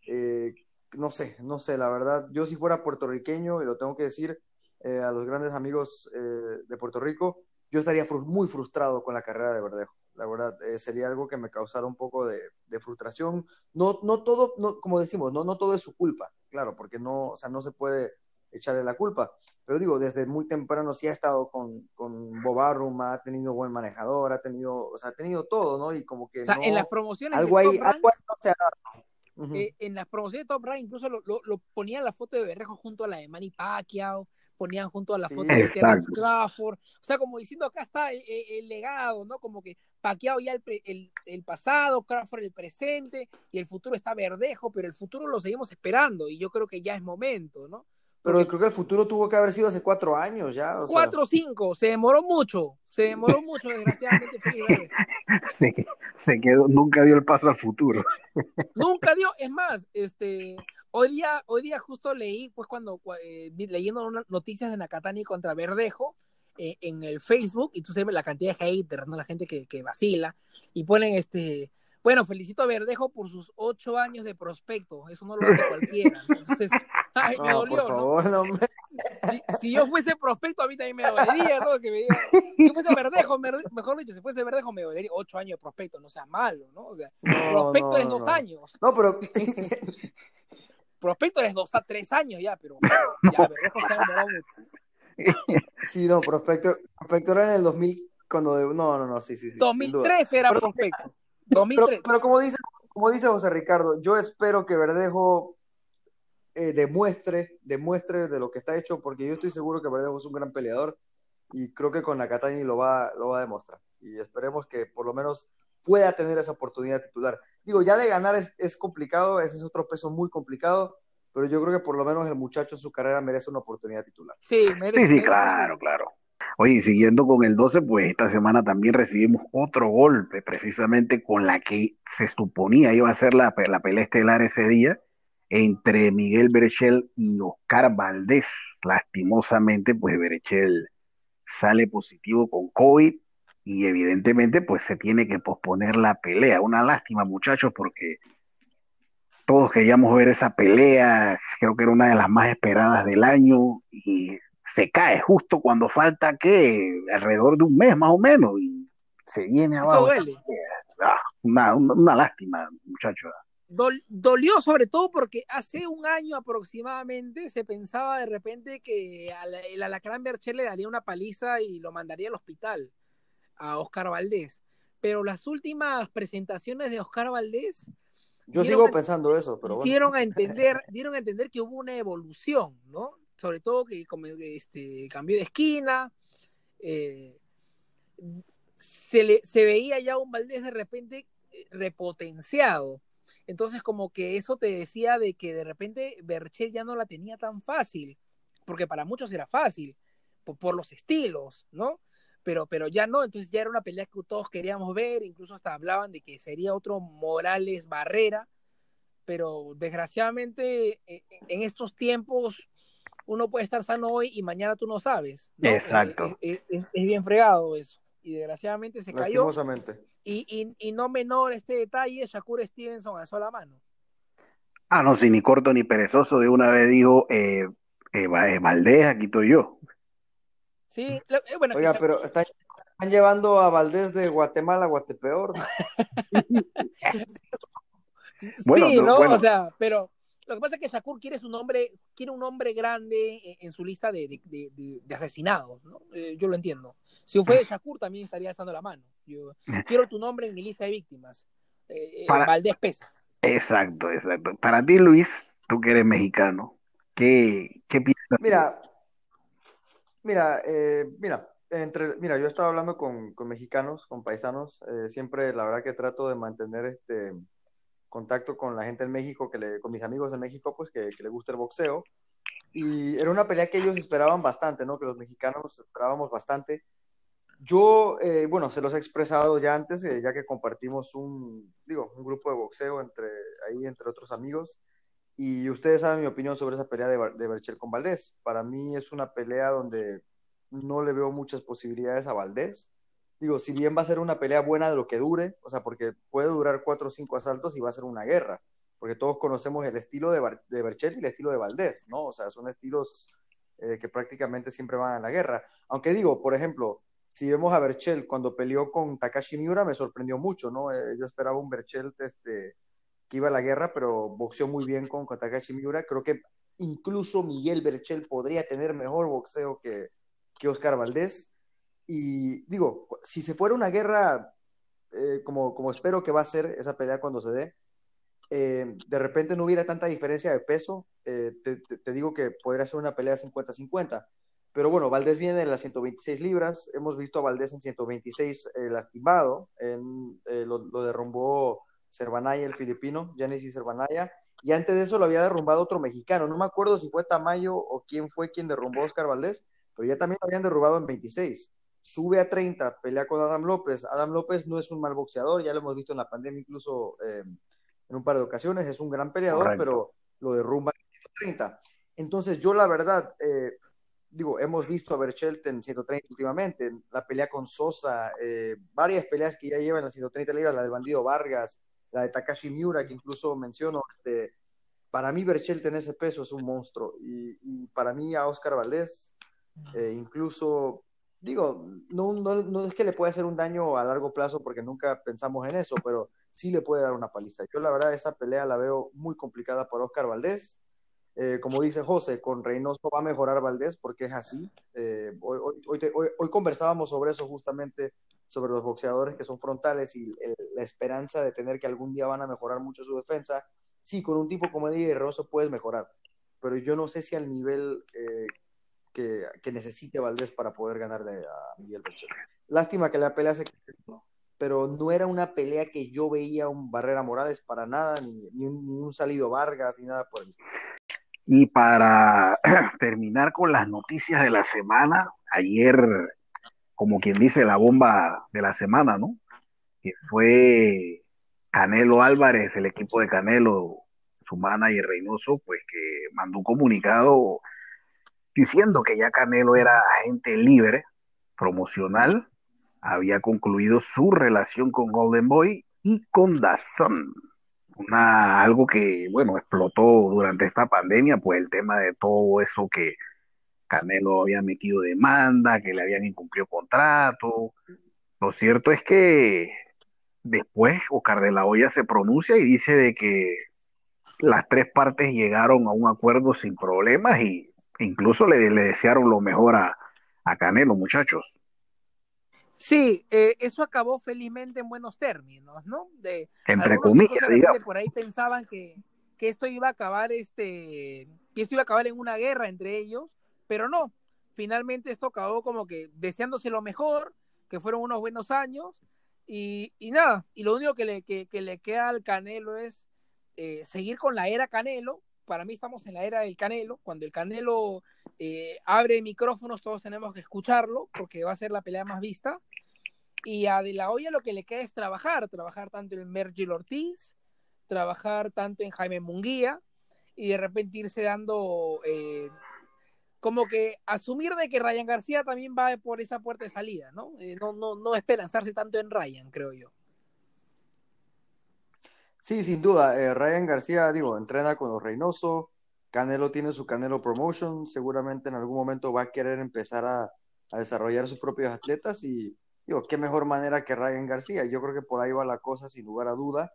S3: eh, no sé, no sé, la verdad, yo si fuera puertorriqueño, y lo tengo que decir eh, a los grandes amigos eh, de Puerto Rico, yo estaría muy frustrado con la carrera de Verdejo. la verdad, eh, sería algo que me causara un poco de, de frustración. No, no todo, no, como decimos, no, no todo es su culpa, claro, porque no, o sea, no se puede echarle la culpa. Pero digo, desde muy temprano sí ha estado con, con Bob Arum, ha tenido buen manejador, ha tenido, o sea, ha tenido todo, ¿no? Y como que
S4: O sea,
S3: no-
S4: en las promociones
S3: algo ahí,
S4: Rank,
S3: algo ahí no se ha dado. Ujú.
S4: eh, en las promociones de Top Rank incluso lo, lo, lo ponían la foto de Berrejo junto a la de Manny Pacquiao, ponían junto a la
S3: Sí.
S4: foto de. Terence Crawford, o sea, como diciendo acá está el, el- el legado, ¿no? Como que Pacquiao ya el, pre- el, el pasado, Crawford el presente y el futuro está Verdejo, pero el futuro lo seguimos esperando y yo creo que ya es momento, ¿no?
S3: Pero creo que el futuro tuvo que haber sido hace cuatro años ya. O
S4: cuatro o cinco, se demoró mucho, se demoró mucho, desgraciadamente.
S2: Se, se quedó, nunca dio el paso al futuro.
S4: Nunca dio, es más, este, hoy día, hoy día justo leí, pues cuando, cua- eh, leyendo unas noticias de Nakatani contra Verdejo eh, en el Facebook, y tú sabes la cantidad de haters, ¿no? La gente que, que vacila, y ponen este, bueno, felicito a Verdejo por sus ocho años de prospecto, eso no lo hace cualquiera. Entonces, ay, me
S3: no,
S4: dolió,
S3: por
S4: ¿no?
S3: favor, no me-
S4: Si, si yo fuese prospecto, a mí también me dolería, ¿no? Que me diga, si fuese Verdejo, me- mejor dicho, si fuese Verdejo, me dolería ocho años de prospecto, no sea malo, ¿no? O sea, prospecto es dos años.
S3: No, pero
S4: Prospecto es dos a tres años ya, pero ya, Verdejo se ha demorado mucho.
S3: sí, no, Prospector, Prospector era en el 2000, cuando de, no, no, no, sí, sí, sí. sin duda.
S4: 2013 era prospecto.
S3: Pero,
S4: 2003.
S3: pero como dice, como dice José Ricardo, yo espero que Verdejo eh, demuestre, demuestre de lo que está hecho, porque yo estoy seguro que Verdejo es un gran peleador y creo que con Nakatani lo va, lo va a demostrar. Y esperemos que por lo menos pueda tener esa oportunidad titular. Digo, ya de ganar es, es complicado, ese es otro peso muy complicado, pero yo creo que por lo menos el muchacho en su carrera merece una oportunidad titular.
S4: Sí, merece.
S2: Sí, sí,
S4: merece
S2: claro, claro. Oye, siguiendo con el 12, pues esta semana también recibimos otro golpe, precisamente con la que se suponía iba a ser la, la pelea estelar ese día, entre Miguel Berechel y Oscar Valdés. Lastimosamente, pues Berechel sale positivo con COVID y evidentemente pues se tiene que posponer la pelea. Una lástima, muchachos, porque todos queríamos ver esa pelea, creo que era una de las más esperadas del año y se cae justo cuando falta que alrededor de un mes más o menos y se viene
S4: Eso
S2: abajo.
S4: duele.
S2: Ah, una, una, una lástima, muchachos.
S4: Dol- dolió sobre todo porque hace un año aproximadamente se pensaba de repente que al- el Alacrán Berchel le daría una paliza y lo mandaría al hospital a Oscar Valdés. Pero las últimas presentaciones de Oscar Valdés
S3: Yo sigo
S4: a-
S3: pensando eso, pero bueno.
S4: dieron a entender, dieron a entender que hubo una evolución, ¿no? Sobre todo que como, este, cambió de esquina, eh, se, le, se veía ya un Valdés de repente eh, repotenciado. Entonces como que eso te decía de que de repente Berchel ya no la tenía tan fácil, porque para muchos era fácil, por, por los estilos, ¿no? Pero, pero ya no, entonces ya era una pelea que todos queríamos ver, incluso hasta hablaban de que sería otro Morales Barrera, pero desgraciadamente eh, en estos tiempos uno puede estar sano hoy y mañana tú no sabes. ¿no?
S2: Exacto.
S4: Eh, eh, es, es bien fregado eso. Y desgraciadamente se cayó.
S3: Lastimosamente.
S4: Y, y, y no menor este detalle, Shakur Stevenson alzó la mano.
S2: Ah, no, si ni corto ni perezoso, de una vez dijo, eh, eh, Va- eh, Valdés, aquí estoy yo.
S4: Sí, lo- eh, bueno,
S3: Oiga,
S4: que-
S3: pero están, están llevando a Valdés de Guatemala a Guatepeor.
S2: Bueno,
S4: sí,
S2: no,
S4: ¿no?
S2: bueno.
S4: O sea, pero lo que pasa es que Shakur quiere su nombre, quiere un nombre grande en, en su lista de, de, de- de- de asesinados, ¿no? Eh, yo lo entiendo. Si fuera Shakur también estaría alzando la mano. Yo quiero tu nombre en mi lista de víctimas. Eh, eh,
S2: Para-
S4: Valdés pesa.
S2: Exacto, exacto. Para ti, Luis, tú que eres mexicano, ¿qué, qué piensas?
S3: Mira, mira, eh, mira, entre, mira, yo estaba hablando con, con mexicanos, con paisanos, eh, siempre la verdad que trato de mantener este contacto con la gente en México, que le, con mis amigos en México, pues que, le gusta el boxeo. Y era una pelea que ellos esperaban bastante, ¿no? Que los mexicanos esperábamos bastante. Yo, eh, bueno, se los he expresado ya antes, eh, ya que compartimos un, digo, un grupo de boxeo entre, ahí entre otros amigos. Y ustedes saben mi opinión sobre esa pelea de, de Berchel con Valdés. Para mí es una pelea donde no le veo muchas posibilidades a Valdés. Digo, si bien va a ser una pelea buena de lo que dure, o sea, porque puede durar cuatro o cinco asaltos y va a ser una guerra, porque todos conocemos el estilo de, Bar- y el estilo de Valdés, ¿no? O sea, son estilos eh, que prácticamente siempre van a la guerra. Aunque digo, por ejemplo, si vemos a Berchel cuando peleó con Takashi Miura, me sorprendió mucho, ¿no? Eh, yo esperaba un Berchel este, que iba a la guerra, pero boxeó muy bien con, con Takashi Miura. Creo que incluso Miguel Berchel podría tener mejor boxeo que, que Oscar Valdés. Y digo, si se fuera una guerra, eh, como, como espero que va a ser esa pelea cuando se dé, eh, de repente no hubiera tanta diferencia de peso, te, te, te, digo que podría ser una pelea 50-50. Pero bueno, Valdés viene de las 126 libras. Hemos visto a Valdés en 126 eh, lastimado. En, eh, lo, lo, derrumbó Cervanaya, el filipino, Genesis Cervanaya. Y antes de eso lo había derrumbado otro mexicano. No me acuerdo si fue Tamayo o quién fue quien derrumbó a Oscar Valdés, pero ya también lo habían derrubado en 26. Sube a 30, pelea con Adam López. Adam López no es un mal boxeador, ya lo hemos visto en la pandemia incluso eh, en un par de ocasiones. Es un gran peleador, Correcto. pero lo derrumba en 30. Entonces yo la verdad, eh, digo, hemos visto a Berchelt en 130 últimamente, la pelea con Sosa, eh, varias peleas que ya llevan las 130 libras, la del bandido Vargas, la de Takashi Miura, que incluso menciono, este, para mí Berchelt en ese peso es un monstruo, y, y para mí a Oscar Valdés, eh, incluso, digo, no, no, no, es que le pueda hacer un daño a largo plazo, porque nunca pensamos en eso, pero sí le puede dar una paliza. Yo la verdad esa pelea la veo muy complicada para Oscar Valdés, eh, como dice José, con Reynoso va a mejorar Valdés porque es así. Eh, hoy, hoy, hoy, conversábamos sobre eso justamente, sobre los boxeadores que son frontales y la esperanza de tener que algún día van a mejorar mucho su defensa. Sí, con un tipo como Eddie Reynoso puedes mejorar, pero yo no sé si al nivel eh, que, necesite Valdés para poder ganarle a Miguel Berchel. Lástima que la pelea se pero no era una pelea que yo veía un Barrera Morales para nada, ni, ni, un, ni un salido Vargas, ni nada por el estilo.
S2: Y para terminar con las noticias de la semana, ayer, como quien dice, la bomba de la semana, ¿no? Que fue Canelo Álvarez, el equipo de Canelo, su manager Reynoso, pues que mandó un comunicado diciendo que ya Canelo era agente libre, promocional, había concluido su relación con Golden Boy y con Dazón una, algo que, bueno, explotó durante esta pandemia, pues el tema de todo eso que Canelo había metido demanda, que le habían incumplido contrato. Lo cierto es que después Oscar de la Hoya se pronuncia y dice de que las tres partes llegaron a un acuerdo sin problemas y incluso le, le desearon lo mejor a, a Canelo, muchachos.
S4: Sí, eh, eso acabó felizmente en buenos términos, ¿no? De,
S2: Entre comillas, digamos.
S4: Por ahí pensaban que, que, esto iba a acabar, este, que esto iba a acabar en una guerra entre ellos, pero no. Finalmente esto acabó como que deseándose lo mejor, que fueron unos buenos años, y, y nada, y lo único que le, que, que le queda al Canelo es eh, seguir con la era Canelo. Para mí estamos en la era del Canelo. Cuando el Canelo eh, abre micrófonos, todos tenemos que escucharlo, porque va a ser la pelea más vista. Y a De La Hoya lo que le queda es trabajar, trabajar tanto en Mergil Ortiz, trabajar tanto en Jaime Munguía, y de repente irse dando eh, como que asumir de que Ryan García también va por esa puerta de salida, ¿no? Eh, no, no, no esperanzarse tanto en Ryan, creo yo.
S3: Sí, sin duda. Eh, Ryan García, digo, entrena con los Reynoso. Canelo tiene su Canelo Promotion. Seguramente en algún momento va a querer empezar a, desarrollar sus propios atletas. Y digo, qué mejor manera que Ryan García. Yo creo que por ahí va la cosa, sin lugar a duda.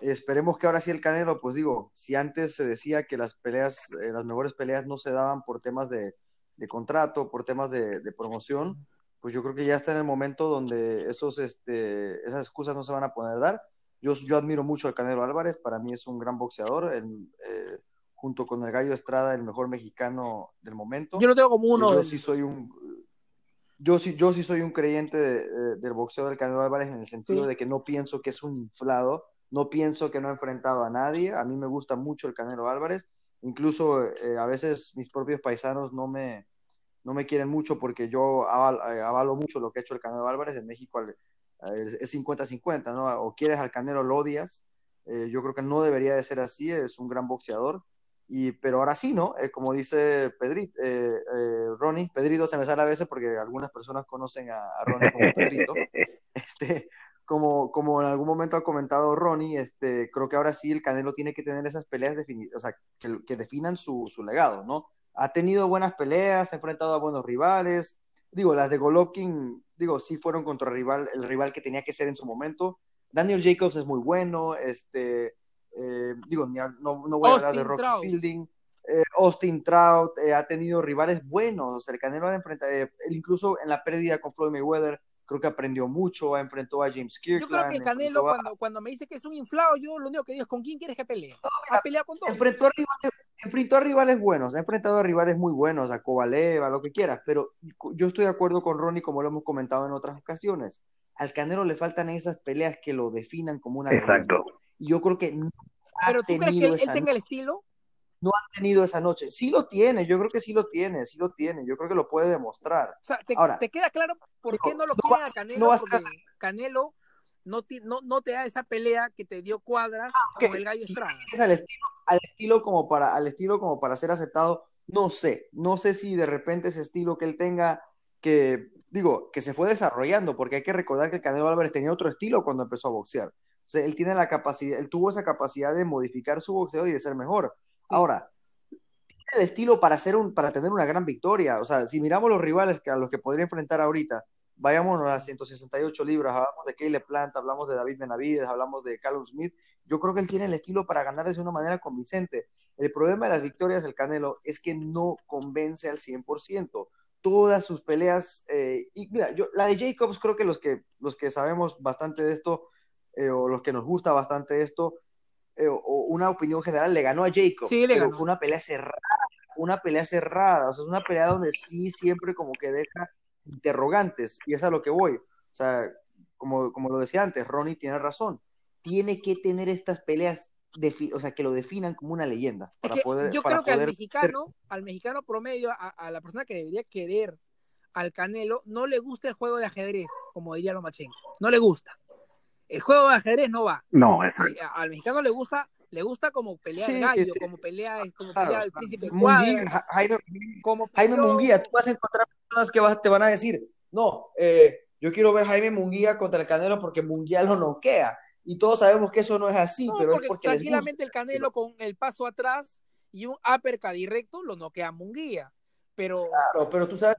S3: Esperemos que ahora sí el Canelo, pues digo, si antes se decía que las peleas, eh, las mejores peleas no se daban por temas de, de contrato, por temas de, de, promoción, pues yo creo que ya está en el momento donde esos, este, esas excusas no se van a poder dar yo, yo admiro mucho al Canelo Álvarez, para mí es un gran boxeador, el, eh, junto con el Gallo Estrada, el mejor mexicano del momento.
S4: Yo lo tengo como uno.
S3: Yo sí soy un, yo sí, yo sí soy un creyente de, de, del boxeo del Canelo Álvarez en el sentido sí. de que no pienso que es un inflado, no pienso que no ha enfrentado a nadie, a mí me gusta mucho el Canelo Álvarez, incluso eh, a veces mis propios paisanos no me, no me quieren mucho porque yo avalo, eh, avalo mucho lo que ha hecho el Canelo Álvarez en México es 50-50, ¿no? O quieres al Canelo, lo odias. Eh, yo creo que no debería de ser así, es un gran boxeador. Y, pero ahora sí, ¿no? Eh, como dice Pedrito, eh, eh, Ronnie, Pedrito se me sale a veces porque algunas personas conocen a, a Ronnie como Pedrito. este, como, como en algún momento ha comentado Ronnie, este, creo que ahora sí el Canelo tiene que tener esas peleas definidas, o sea, que, que definan su, su, legado, ¿no? Ha tenido buenas peleas, ha enfrentado a buenos rivales. Digo, las de Golovkin digo, sí fueron contra el rival, el rival que tenía que ser en su momento. Daniel Jacobs es muy bueno, este, eh, digo, no, no, voy a hablar de Rocky Fielding. Eh, Austin Trout eh, ha tenido rivales buenos, o sea, el Canelo ha enfrentado, incluso en la pérdida con Floyd Mayweather, creo que aprendió mucho, enfrentó a James Kirkland.
S4: Yo creo que Canelo, cuando, cuando me dice que es un inflado, yo lo único que digo es ¿con quién quieres que pelee? ha peleado con todos.
S3: Enfrentó a, rivales, enfrentó a rivales buenos, ha enfrentado a rivales muy buenos, a Kovalev, a lo que quieras, pero yo estoy de acuerdo con Ronnie, como lo hemos comentado en otras ocasiones. Al Canelo le faltan esas peleas que lo definan como una.
S2: Exacto.
S3: Y yo creo que no
S4: ¿Pero tú crees que él, tenga el estilo?
S3: No ha tenido esa noche. Sí lo tiene, yo creo que sí lo tiene, sí lo tiene, yo creo que lo puede demostrar.
S4: O sea, ¿te, Ahora, ¿te queda claro por qué no lo no a Canelo? Porque Canelo no, no, no, te da esa pelea que te dio cuadras ah, con el gallo Estrada.
S3: Es al estilo, al estilo, como para, al estilo como para ser aceptado, no sé, no sé si de repente ese estilo que él tenga, que digo, que se fue desarrollando, porque hay que recordar que el Canelo Álvarez tenía otro estilo cuando empezó a boxear. O sea, él tiene la capacidad, él tuvo esa capacidad de modificar su boxeo y de ser mejor. Ahora, tiene el estilo para, hacer un, para tener una gran victoria. O sea, si miramos los rivales que a los que podría enfrentar ahorita, vayámonos a 168 libras, hablamos de Caleb Plant, hablamos de David Benavides, hablamos de Callum Smith. Yo creo que él tiene el estilo para ganar de una manera convincente. El problema de las victorias del Canelo es que no convence al 100%. Todas sus peleas, eh, y mira, yo, la de Jacobs, creo que los que, los que sabemos bastante de esto, eh, o los que nos gusta bastante esto, eh, o una opinión general, le ganó a Jacob, pero fue una pelea cerrada, fue una pelea cerrada, o sea, es una pelea donde sí siempre como que deja interrogantes, y es a lo que voy. O sea, como, como lo decía antes, Ronnie tiene razón, tiene que tener estas peleas, o sea, que lo definan como una leyenda.
S4: Para poder, yo creo que al mexicano, al mexicano promedio, a, a, la persona que debería querer al Canelo, no le gusta el juego de ajedrez, como diría Lomachenko, no le gusta el juego de ajedrez no va.
S2: No, exacto.
S4: Al mexicano le gusta, le gusta como pelear el gallo, como pelea, como pelea el príncipe Munguía,
S3: Jaime, como Jaime Munguía, tú vas a encontrar personas que te van a decir, no, eh, yo quiero ver Jaime Munguía contra el Canelo porque Munguía lo noquea. Y todos sabemos que eso no es así, pero es porque
S4: tranquilamente el Canelo con el paso atrás y un uppercut directo lo noquea a Munguía. Pero...
S3: Claro, pero tú sabes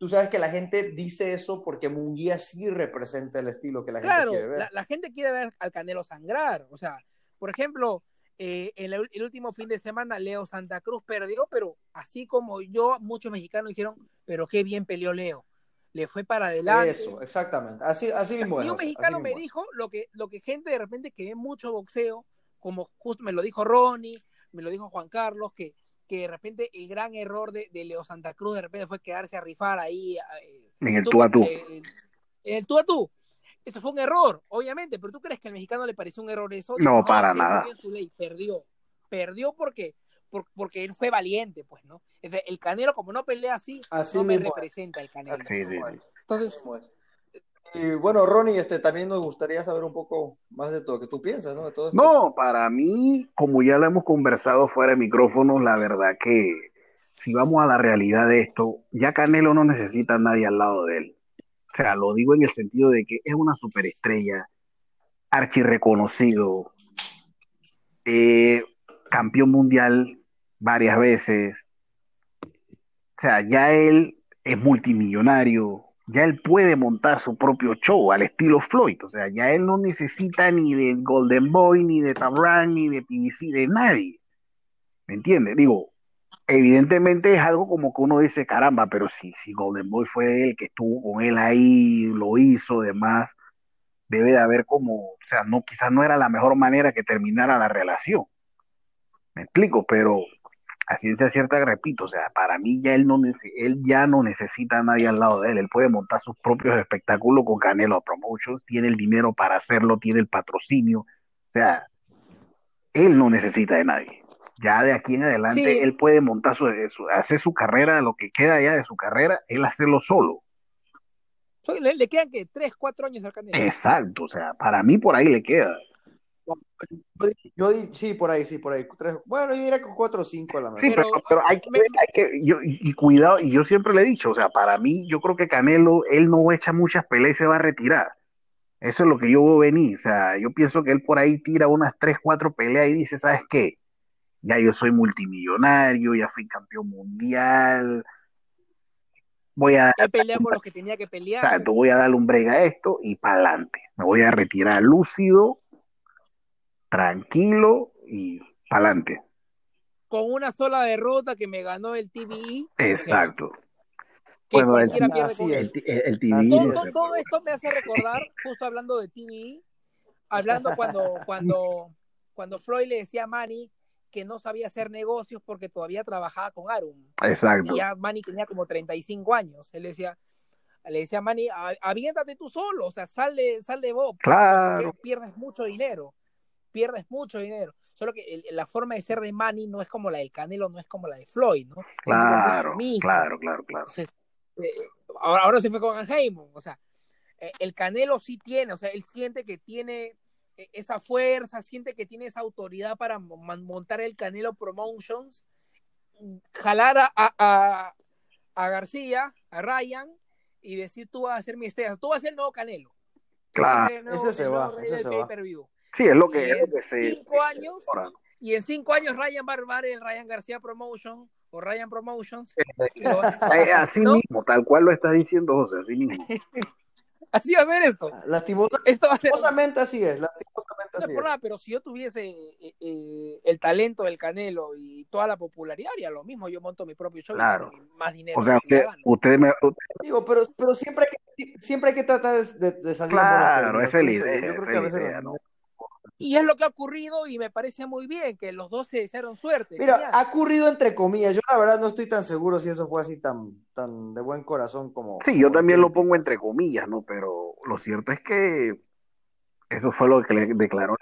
S3: tú sabes que la gente dice eso porque Munguía sí representa el estilo que la gente quiere ver.
S4: La, la gente quiere ver al Canelo sangrar. O sea, por ejemplo, eh, el, el, último fin de semana Leo Santa Cruz perdió, pero así como yo, muchos mexicanos dijeron, pero qué bien peleó Leo. Le fue para adelante.
S3: Eso, exactamente. Así, así mismo.
S4: Y un mexicano me dijo lo que, lo que gente de repente que ve mucho boxeo, como justo me lo dijo Ronnie, me lo dijo Juan Carlos, que que de repente el gran error de, Leo Santa Cruz de repente fue quedarse a rifar ahí.
S2: Eh, en el tú a tú.
S4: en el tú a tú. Eso fue un error, obviamente, pero ¿tú crees que al mexicano le pareció un error eso?
S2: No, para nada.
S4: Su ley, perdió. Perdió porque, porque él fue valiente, pues, ¿no? El Canelo, como no pelea así, no me representa el Canelo.
S2: Sí, sí,
S4: sí. Entonces,
S3: y bueno, Ronnie, este, también nos gustaría saber un poco más de todo, que tú piensas, ¿no? De todo.
S2: No, para mí, como ya lo hemos conversado fuera de micrófonos, la verdad que si vamos a la realidad de esto, ya Canelo no necesita a nadie al lado de él. O sea, lo digo en el sentido de que es una superestrella, archirreconocido, eh, campeón mundial varias veces. O sea, ya él es multimillonario, ya él puede montar su propio show al estilo Floyd, o sea, ya él no necesita ni de Golden Boy, ni de Tabran, ni de PVC, de nadie. ¿Me entiendes? Digo, evidentemente es algo como que uno dice, caramba, pero si, si Golden Boy fue él que estuvo con él ahí, lo hizo, demás, debe de haber como, o sea, no, quizás no era la mejor manera que terminara la relación. Me explico, pero a ciencia cierta, repito, o sea, para mí ya él, no él ya no necesita a nadie al lado de él, él puede montar sus propios espectáculos con Canelo Promotions, tiene el dinero para hacerlo, tiene el patrocinio, o sea, él no necesita de nadie. Ya de aquí en adelante él puede montar su, hacer su carrera, lo que queda ya de su carrera, él hacerlo solo.
S4: Le, le quedan que tres, cuatro años al Canelo.
S2: Exacto, o sea, para mí por ahí le queda.
S3: Yo, sí, por ahí, sí, por ahí. bueno, yo diría con 4 o 5 a la
S2: mejor. Sí, pero, hay, que, hay que yo, y cuidado, y yo siempre le he dicho, o sea, para mí, yo creo que Canelo, él no echa muchas peleas y se va a retirar. Eso es lo que yo veo venir. O sea, yo pienso que él por ahí tira unas 3, 4 peleas y dice, ¿sabes qué? Ya yo soy multimillonario, ya fui campeón mundial. voy a,
S4: He peleado con los que tenía que pelear.
S2: exacto, voy a darle un break a esto y para adelante. Me voy a retirar lúcido, tranquilo y para adelante.
S4: Con una sola derrota que me ganó el TBE.
S2: Exacto.
S4: Que
S2: Bueno, el-
S3: así es.
S2: El, el,
S3: Así
S4: todo,
S3: es.
S4: todo- todo esto me hace recordar, justo hablando de TV, hablando cuando, cuando, cuando Floyd le decía a Manny que no sabía hacer negocios porque todavía trabajaba con Arum.
S2: Exacto.
S4: Y ya Manny tenía como 35 años. Él decía, le decía a Manny, "A- aviéntate tú solo, o sea, sal de, sal de Bob,
S2: Claro.
S4: pierdes mucho dinero, pierdes mucho dinero. Solo que el- la forma de ser de Manny no es como la del Canelo, no es como la de Floyd, ¿no?
S2: Claro, claro, claro, claro.
S4: Entonces, eh, ahora, ahora se fue con Heyman, o sea, eh, el Canelo sí tiene, o sea, él siente que tiene eh, esa fuerza, siente que tiene esa autoridad para mon- montar el Canelo Promotions, jalar a, a, a- García, a Ryan, y decir tú vas a ser mi estrella, tú vas a ser el nuevo Canelo.
S2: Claro.
S3: Ese se va, ese se va.
S2: Sí, es lo
S4: Y
S2: que, es lo
S4: en
S2: que se.
S4: cinco años,
S2: ahora.
S4: y en cinco años Ryan va a armar el Ryan García Promotion, o Ryan Promotions, lo-
S2: Eh, Así
S4: ¿No?
S2: mismo, tal cual lo estás diciendo, José, así mismo.
S4: así va a ser esto.
S3: Lastimosa-
S4: Esto va a ser
S3: lastimosamente así es, lastimosamente
S4: No
S3: así
S4: es por
S3: es.
S4: nada, pero si yo tuviese eh, eh, el talento del Canelo y toda la popularidad, haría lo mismo. Yo monto mi propio show
S2: Claro.
S4: y más dinero.
S2: O sea, usted, me.
S3: Digo, pero, pero siempre, hay que, siempre hay que tratar de, de salir
S2: Claro, es idea,
S3: Yo creo que a veces
S2: idea, ¿no?
S4: Y es lo que ha ocurrido y me parece muy bien que los dos se desearon suerte.
S3: Mira,
S4: genial.
S3: ha ocurrido entre comillas. Yo la verdad no estoy tan seguro si eso fue así tan, tan de buen corazón como.
S2: Sí, yo también lo pongo entre comillas, ¿no? Pero lo cierto es que eso fue lo que le declaró.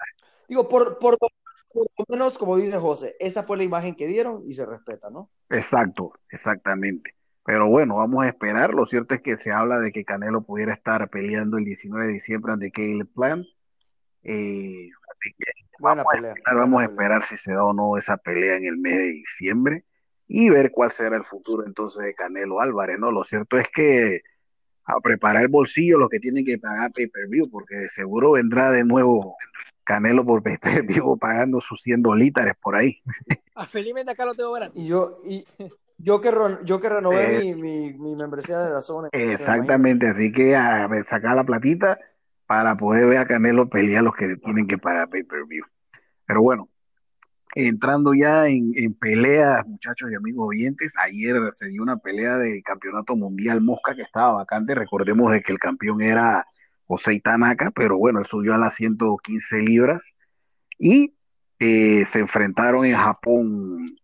S3: Digo, por, por, por lo menos, como dice José, esa fue la imagen que dieron y se respeta, ¿no?
S2: Exacto, exactamente. Pero bueno, vamos a esperar. Lo cierto es que se habla de que Canelo pudiera estar peleando el 19 de diciembre ante Caleb Plant. Eh, así que
S3: Buena
S2: vamos a esperar, vamos a esperar si se da o no esa pelea en el mes de diciembre y ver cuál será el futuro entonces de Canelo Álvarez, ¿no? Lo cierto es que a preparar el bolsillo los que tienen que pagar pay-per-view, porque de seguro vendrá de nuevo Canelo por pay-per-view pagando sus 100 dólares por ahí.
S4: A felizmente acá lo tengo gratis.
S3: Y yo, y yo que, yo que renové
S2: Eh,
S3: mi, mi, mi membresía de Dazón,
S2: Exactamente, así que a ver, sacar la platita para poder ver a Canelo pelear los que tienen que pagar pay-per-view. Pero bueno, entrando ya en, en peleas, muchachos y amigos oyentes, ayer se dio una pelea de campeonato mundial mosca que estaba vacante. Recordemos de que el campeón era José Tanaka, pero bueno, él subió a las 115 libras y eh, se enfrentaron en Japón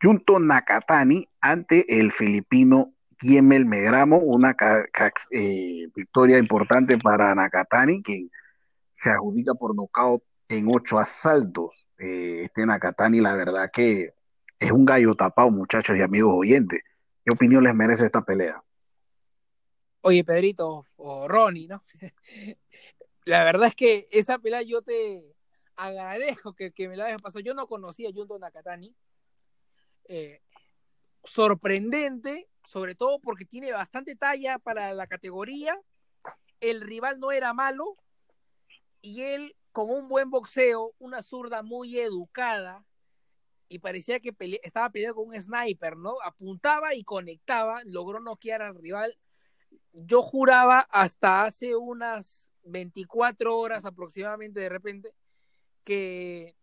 S2: Junto Nakatani ante el filipino Kiemel Megramo, una eh, victoria importante para Nakatani, quien se adjudica por nocaut en ocho asaltos. Eh, este Nakatani, la verdad que es un gallo tapado, muchachos y amigos oyentes. ¿Qué opinión les merece esta pelea?
S4: Oye, Pedrito o Ronnie, ¿no? La verdad es que esa pelea yo te agradezco que, me la hayas pasado. Yo no conocía a Junto Nakatani. Eh, sorprendente, sobre todo porque tiene bastante talla para la categoría. El rival no era malo y él con un buen boxeo, una zurda muy educada y parecía que estaba peleando con un sniper, ¿no? Apuntaba y conectaba, logró noquear al rival. Yo juraba hasta hace unas 24 horas aproximadamente de repente que,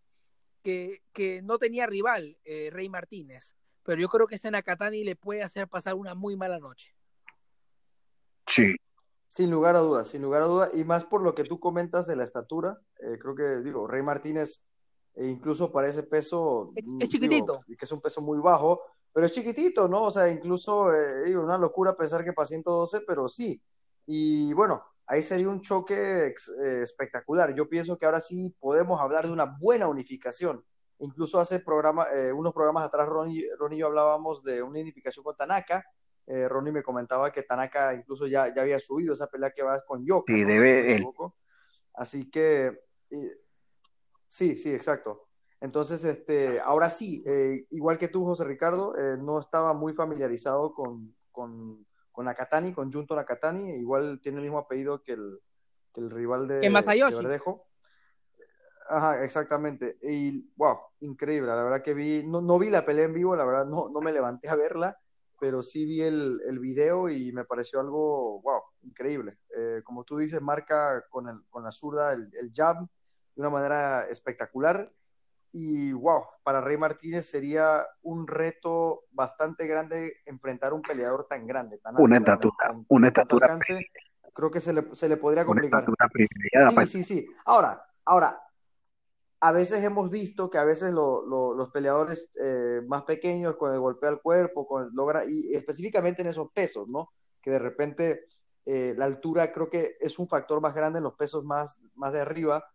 S4: que, que no tenía rival eh, Rey Martínez pero yo creo que este Nakatani le puede hacer pasar una muy mala noche.
S2: Sí.
S3: Sin lugar a dudas, sin lugar a dudas, y más por lo que tú comentas de la estatura, eh, creo que, digo, Rey Martínez, eh, incluso para ese peso,
S4: es, es chiquitito.
S3: Digo, que es un peso muy bajo, pero es chiquitito, ¿no? O sea, incluso, eh, digo, una locura pensar que para 112, pero sí. Y bueno, ahí sería un choque ex, eh, espectacular. Yo pienso que ahora sí podemos hablar de una buena unificación Incluso hace programa, eh, unos programas atrás, Ronnie, Ronnie y yo hablábamos de una identificación con Tanaka. Eh, Ronnie me comentaba que Tanaka incluso ya, ya había subido esa pelea que va con Yoka.
S2: Sí,
S3: ¿no?
S2: debe
S3: Así que, y, sí, sí, exacto. Entonces, este, ahora sí, eh, igual que tú, José Ricardo, eh, no estaba muy familiarizado con, con, con Nakatani, con Junto Nakatani. Igual tiene el mismo apellido que el, que el rival de, de Verdejo. Ajá, exactamente. Y wow, increíble. La verdad que vi, no, no vi la pelea en vivo, la verdad no, no me levanté a verla, pero sí vi el, el video y me pareció algo, wow, increíble. Eh, como tú dices, marca con, el, con la zurda el, el jab de una manera espectacular. Y wow, para Rey Martínez sería un reto bastante grande enfrentar a un peleador tan grande, tan
S2: una
S3: alto,
S2: estatura,
S3: con-
S2: una estatura,
S3: alcance. Creo que se le, se le podría
S2: una
S3: complicar.
S2: estatura privilegiada.
S3: Sí,
S2: pues.
S3: sí, sí. Ahora, ahora, a veces hemos visto que a veces lo- lo- los peleadores eh, más pequeños con el golpe al cuerpo, con el logra, y específicamente en esos pesos, ¿no? Que de repente eh, la altura creo que es un factor más grande en los pesos más, más de arriba,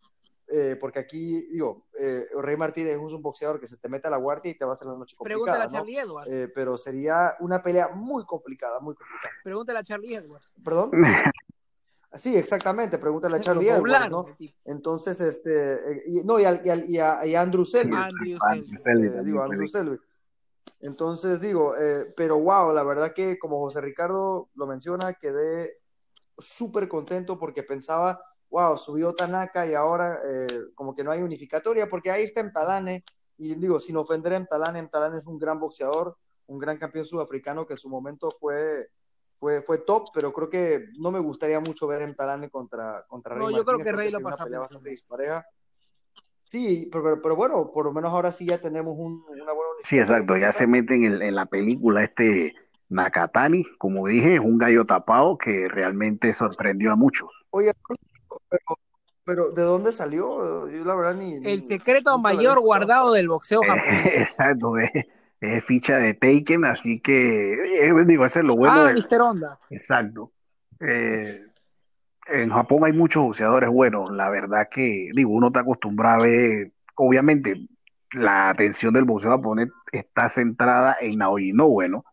S3: eh, porque aquí, digo, eh, Rey Martínez es un boxeador que se te mete a la guardia y te va a hacer la noche
S4: Pregúntale
S3: complicada,
S4: a
S3: ¿no?
S4: Charlie Edwards.
S3: Eh, pero sería una pelea muy complicada, muy complicada.
S4: Pregúntale a Charlie Edwards.
S3: ¿Perdón? Sí, exactamente, pregúntale a Charlie Edwards, ¿no? Entonces, este, eh, y- no, y, al- y, al- y a, y a Andrew Selby,
S4: Andrew
S2: Andrew
S4: Selby.
S3: Eh, digo, Andrew
S2: bien.
S3: Selby. Entonces, digo, eh, pero wow, la verdad que como José Ricardo lo menciona, quedé súper contento porque pensaba, wow, subió Tanaka y ahora eh, como que no hay unificatoria, porque ahí está Emtalane, y digo, sin ofender a Emtalane, Emtalane es un gran boxeador, un gran campeón sudafricano que en su momento fue, fue, fue top, pero creo que no me gustaría mucho ver a Emtalane contra, contra
S4: No,
S3: Rey
S4: yo creo
S3: Martínez,
S4: que Rey lo
S3: sería una
S4: pasa
S3: pelea bastante dispareja. Sí, pero, pero, pero bueno, por lo menos ahora sí ya tenemos un- una buena
S2: Sí, exacto, ya se mete en, el- en la película este Nakatani, como dije, es un gallo tapado que realmente sorprendió a muchos.
S3: Oye, pero, pero ¿de dónde salió? Yo la verdad ni...
S4: El secreto mayor guardado del boxeo
S2: Eh,
S4: japonés.
S2: exacto, es, es ficha de Taken, así que, eh, digo, ese es lo bueno
S4: Ah. Mr. Honda.
S2: Exacto. Eh, en Japón hay muchos boxeadores buenos, la verdad que, digo, uno está acostumbrado a ver, obviamente, la atención del boxeo japonés está centrada en Naoya Inoue, ¿no?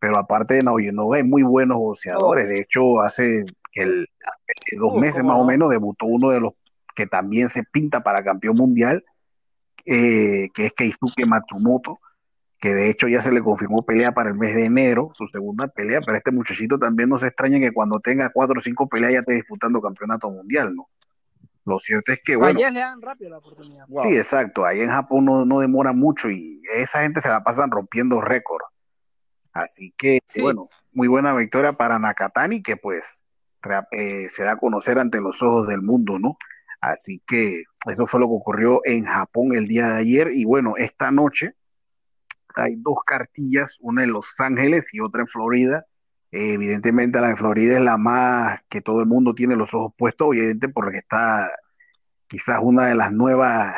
S2: Pero aparte de Naoya Inoue hay muy buenos boxeadores,
S3: Oh,
S2: de hecho, hace el, hace dos
S3: uh,
S2: meses más o
S3: no.
S2: menos debutó uno de los que también se pinta para campeón mundial, eh, que es Keisuke Matsumoto, que de hecho ya se le confirmó pelea para el mes de enero, su segunda pelea, pero este muchachito también no se extraña que cuando tenga cuatro o cinco peleas ya esté disputando campeonato mundial, ¿no? Lo cierto es que, bueno,
S4: Allá le dan rápido la oportunidad.
S3: Wow.
S2: sí, exacto, ahí en Japón no, no demora mucho y esa gente se la pasan rompiendo récords. Así que,
S4: Sí.
S2: bueno, muy buena victoria para Nakatani, que pues eh, se da a conocer ante los ojos del mundo, ¿no? Así que eso fue lo que ocurrió en Japón el día de ayer y bueno, esta noche hay dos cartillas, una en Los Ángeles y otra en Florida. Eh, evidentemente la de Florida es la más que todo el mundo tiene los ojos puestos, evidente porque está quizás una de las nuevas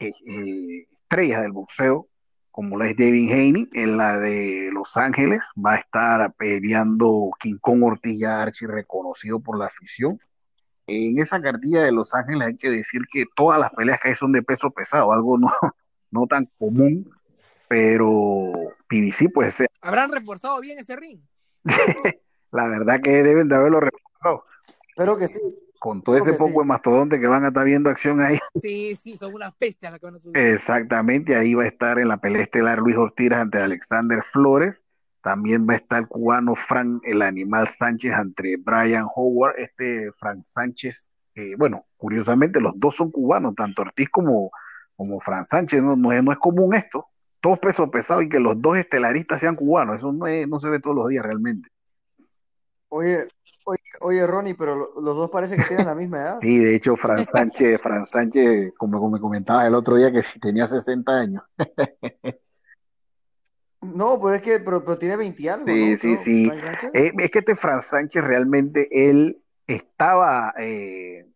S2: eh, eh, estrellas del boxeo, como lo es Devin Haney, en la de Los Ángeles va a estar peleando King Kong Ortiz archi reconocido por la afición. En esa cartilla de Los Ángeles hay que decir que todas las peleas que hay son de peso pesado, algo no, no tan común, pero PBC pues se-
S4: ¿Habrán reforzado bien ese ring?
S2: la verdad que deben de haberlo reforzado
S3: Espero que sí.
S2: con todo
S3: Creo
S2: ese poco
S3: sí.
S2: de mastodonte que van a estar viendo acción ahí.
S4: Sí, sí, son unas bestias las que van a subir.
S2: Exactamente, ahí va a estar en la pelea estelar Luis Ortiz ante Alexander Flores. También va a estar el cubano Frank el Animal Sánchez ante Brian Howard. Este Frank Sánchez, eh, bueno, curiosamente los dos son cubanos, tanto Ortiz como, como Frank Sánchez. No, no es, no es común esto, todos pesos pesados y que los dos estelaristas sean cubanos. Eso no, es- no se ve todos los días realmente.
S3: Oye, oye, oye, Ronnie, pero lo- los dos parece que tienen la misma edad.
S2: Sí, de hecho, Frank Sánchez, Frank Sánchez, como, como me comentabas el otro día, que tenía 60 años.
S3: No, pero es que, pero, pero tiene 20 y algo,
S2: Sí,
S3: ¿no?
S2: sí, sí. Eh, es que este Fran Sánchez realmente él estaba, eh,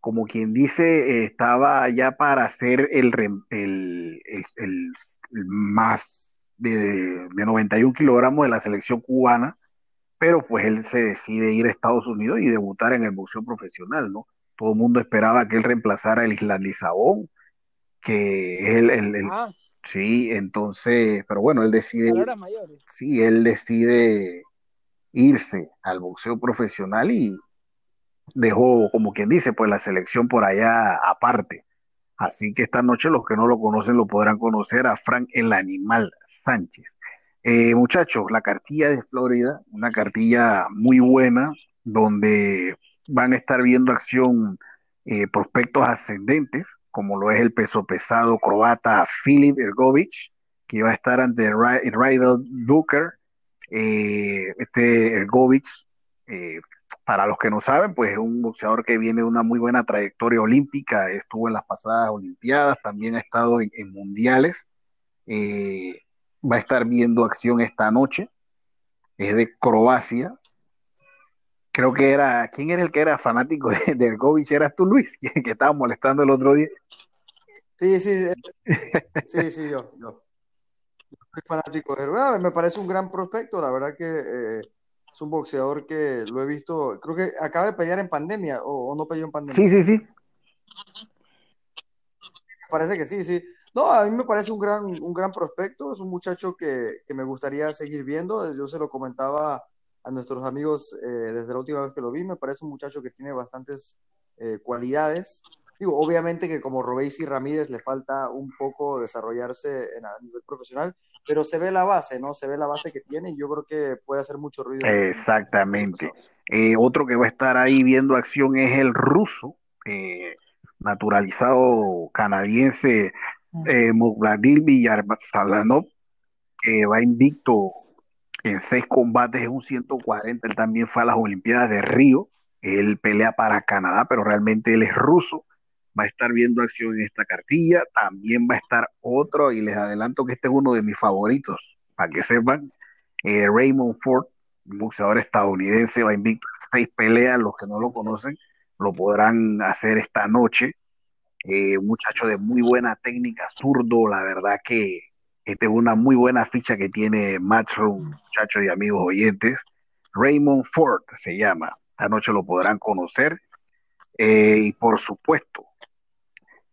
S2: como quien dice, estaba ya para ser el, el, el- más de, de 91 kilogramos de la selección cubana, pero pues él se decide ir a Estados Unidos y debutar en el boxeo profesional, ¿no? Todo el mundo esperaba que él reemplazara al Islandizabón, que es el,
S4: Ah,
S2: sí, entonces, pero bueno, él decide sí, él decide irse al boxeo profesional y dejó, como quien dice, pues la selección por allá aparte. Así que esta noche los que no lo conocen lo podrán conocer a Frank el Animal Sánchez. Eh, muchachos, la cartilla de Florida, una cartilla muy buena, donde van a estar viendo acción eh, prospectos ascendentes, como lo es el peso pesado croata Filip Ergovic, que va a estar ante Ry- Rydell Booker, Eh, este Ergovich, eh, para los que no saben, pues es un boxeador que viene de una muy buena trayectoria olímpica, estuvo en las pasadas Olimpiadas, también ha estado en, mundiales, eh, va a estar viendo acción esta noche, es de Croacia, creo que era, ¿quién era el que era fanático de, de Ergovich? ¿Eras tú, Luis? Que, que estaba molestando el otro día.
S3: Sí, sí, sí, sí, yo, yo. Soy fanático de Ergovich, me parece un gran prospecto, la verdad que eh, es un boxeador que lo he visto, creo que acaba de pelear en pandemia o, o no peleó en pandemia.
S2: Sí, sí, sí.
S3: Parece que sí, sí. No, a mí me parece un gran, un gran prospecto, es un muchacho que, que me gustaría seguir viendo, yo se lo comentaba a nuestros amigos eh, desde la última vez que lo vi, me parece un muchacho que tiene bastantes eh, cualidades. Digo, obviamente que como Robéis y Ramírez le falta un poco desarrollarse en, a nivel profesional, pero se ve la base, ¿no? Se ve la base que tiene y yo creo que puede hacer mucho ruido.
S2: Exactamente. Eh, otro que va a estar ahí viendo acción es el ruso, eh, naturalizado canadiense eh, Vladimir Villarsalanov, que va invicto en seis combates en un 140. Él también fue a las Olimpiadas de Río. Él pelea para Canadá, pero realmente él es ruso. Va a estar viendo acción en esta cartilla. También va a estar otro, y les adelanto que este es uno de mis favoritos, para que sepan. Eh, Raymond Ford, boxeador estadounidense, va invicto en seis peleas. Los que no lo conocen lo podrán hacer esta noche. Eh, un muchacho de muy buena técnica, zurdo, la verdad que esta es una muy buena ficha que tiene Matchroom, muchachos y amigos oyentes. Raymond Ford se llama. Esta noche lo podrán conocer. Eh, y por supuesto,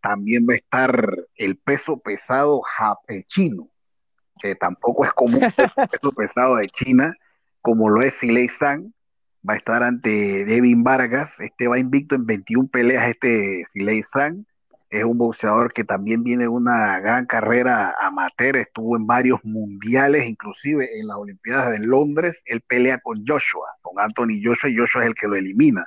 S2: también va a estar el peso pesado chino, que tampoco es común el peso pesado de China, como lo es Silei San. Va a estar ante Devin Vargas. Este va invicto en 21 peleas, este Silei San es un boxeador que también viene de una gran carrera amateur, estuvo en varios mundiales, inclusive en las Olimpiadas de Londres, él pelea con Joshua, con Anthony Joshua, y Joshua es el que lo elimina.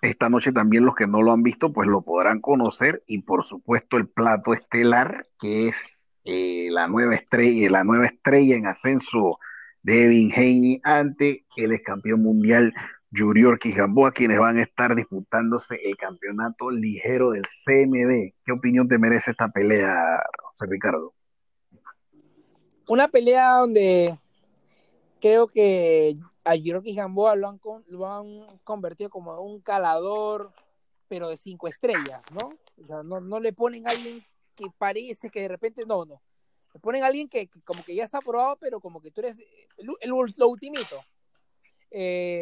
S2: Esta noche también los que no lo han visto, pues lo podrán conocer, y por supuesto el plato estelar, que es eh, la nueva estrella, la nueva estrella en ascenso de Evin Haney ante el ex campeón mundial Yurior Gamboa, quienes van a estar disputándose el campeonato ligero del CMB. ¿Qué opinión te merece esta pelea, José Ricardo?
S4: Una pelea donde creo que a Yurior Gamboa lo han, lo han convertido como un calador, pero de cinco estrellas, ¿no? O sea, no, no le ponen a alguien que parece que de repente, no, no. Le ponen a alguien que, como que ya está probado, pero como que tú eres el, el, lo ultimito. Eh,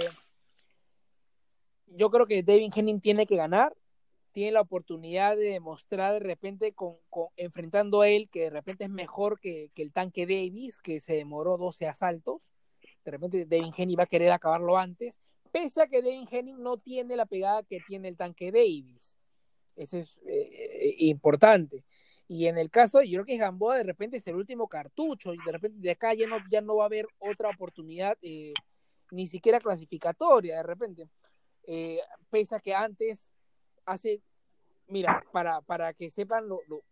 S4: yo creo que David Henning tiene que ganar, tiene la oportunidad de demostrar de repente con, enfrentando a él que de repente es mejor que, el tanque Davis, que se demoró 12 asaltos. De repente David Henning va a querer acabarlo antes, pese a que David Henning no tiene la pegada que tiene el tanque Davis. Eso es eh, importante. Y en el caso, yo creo que Gamboa de repente es el último cartucho, y de repente de acá ya no, ya no va a haber otra oportunidad, eh, ni siquiera clasificatoria, de repente eh, pese a que antes, hace, mira, para, para que sepan lo, lo,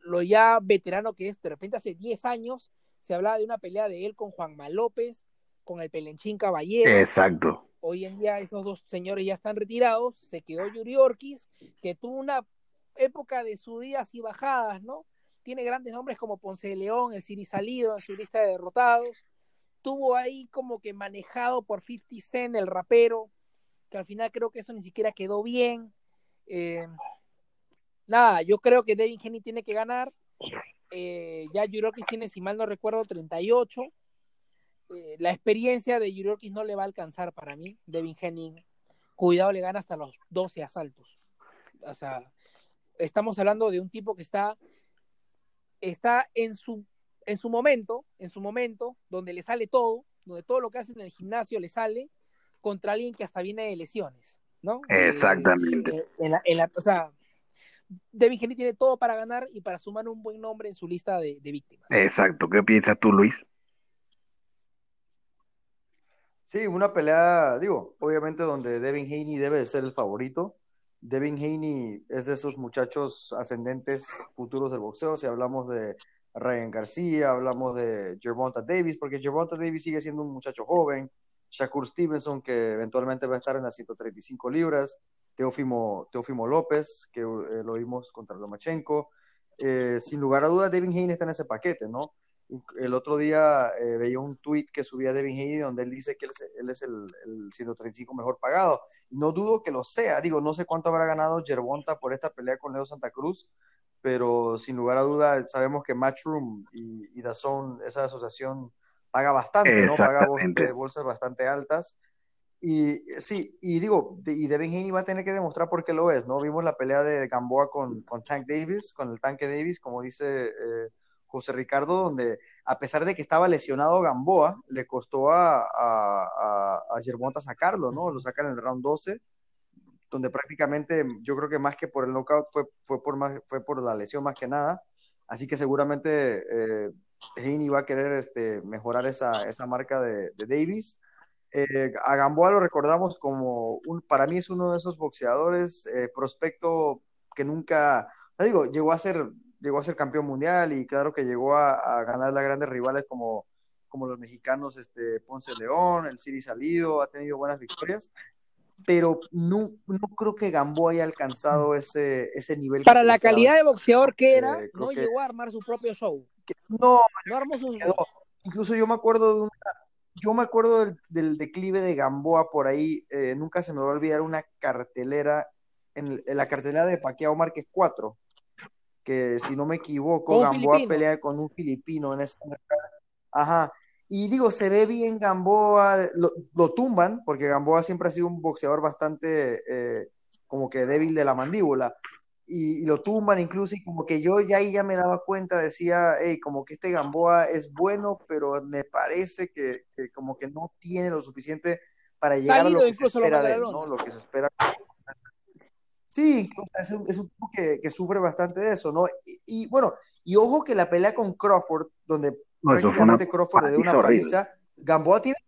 S4: lo, ya veterano que es, de repente hace 10 años se hablaba de una pelea de él con Juanma López, con el Pelenchín Caballero.
S2: Exacto.
S4: Hoy en día esos dos señores ya están retirados, se quedó Yuri Ortiz, que tuvo una época de subidas y bajadas, ¿no? Tiene grandes nombres como Ponce de León, el Siri Salido en su lista de derrotados. Tuvo ahí como que manejado por 50 Cent, el rapero, que al final creo que eso ni siquiera quedó bien. Eh, nada, yo creo que Devin Henny tiene que ganar. Eh, ya Yurokis tiene, si mal no recuerdo, 38. Eh, la experiencia de Yurokis no le va a alcanzar para mí. Devin Henning, cuidado, le gana hasta los 12 asaltos. O sea, estamos hablando de un tipo que está, está en, su, en su momento, en su momento, donde le sale todo, donde todo lo que hace en el gimnasio le sale, contra alguien que hasta viene de lesiones, ¿no?
S2: Exactamente.
S4: Eh, en la, en la, o sea, Devin Henry tiene todo para ganar y para sumar un buen nombre en su lista de, de, víctimas.
S2: Exacto. ¿Qué piensas tú, Luis?
S3: Sí, una pelea, digo, obviamente donde Devin Haney debe de ser el favorito. Devin Haney es de esos muchachos ascendentes futuros del boxeo. Si hablamos de Ryan García, hablamos de Gervonta Davis, porque Gervonta Davis sigue siendo un muchacho joven, Shakur Stevenson, que eventualmente va a estar en las 135 libras, Teófimo, López, que eh, lo vimos contra Lomachenko. Eh, sin lugar a dudas, Devin Haney está en ese paquete, ¿no? El otro día eh, veía un tweet que subía Devin Haney donde él dice que él es, él es el, el, 135 mejor pagado. No dudo que lo sea. Digo, no sé cuánto habrá ganado Gervonta por esta pelea con Leo Santa Cruz, pero sin lugar a dudas sabemos que Matchroom y, y Dazón, esa asociación paga bastante, ¿no? Paga bolsas bastante altas. Y sí, y digo, y Devin Haney va a tener que demostrar por qué lo es, ¿no? Vimos la pelea de Gamboa con, con Tank Davis, con el tanque Davis, como dice eh, José Ricardo, donde a pesar de que estaba lesionado Gamboa, le costó a, a, a, Germonta sacarlo, ¿no? Lo sacan en el round 12, donde prácticamente yo creo que más que por el knockout fue, fue, por, más, fue por la lesión más que nada. Así que seguramente eh, Haney va a querer este, mejorar esa, esa marca de, de Davis. Eh, a Gamboa lo recordamos como, un, para mí es uno de esos boxeadores, eh, prospecto que nunca, digo, llegó a ser, llegó a ser campeón mundial y claro que llegó a, a ganar las grandes rivales como, como los mexicanos este, Ponce León, el Siri Salido, ha tenido buenas victorias, pero no, no creo que Gamboa haya alcanzado ese, ese nivel.
S4: Para la calidad de boxeador que era, eh, no que, llegó a armar su propio show.
S3: Que, no, no armó su... Incluso yo me acuerdo de una, yo me acuerdo del, del, declive de Gamboa por ahí, eh, nunca se me va a olvidar una cartelera, en, en la cartelera de Paquiao Márquez 4, que si no me equivoco, Gamboa filipino. pelea con un filipino en esa Ajá. Y digo, se ve bien Gamboa, lo, lo, tumban, porque Gamboa siempre ha sido un boxeador bastante eh, como que débil de la mandíbula y, y, lo tumban incluso y como que yo ya ahí ya me daba cuenta, decía, hey, como que este Gamboa es bueno, pero me parece que, que como que no tiene lo suficiente para llegar Salido, a lo que se espera de él, ¿no? Lo que se espera. Sí, es un, es un tipo que, que, sufre bastante de eso, ¿no? Y, y, bueno, y ojo que la pelea con Crawford, donde no, prácticamente Crawford le dio una paliza, Gamboa tiene...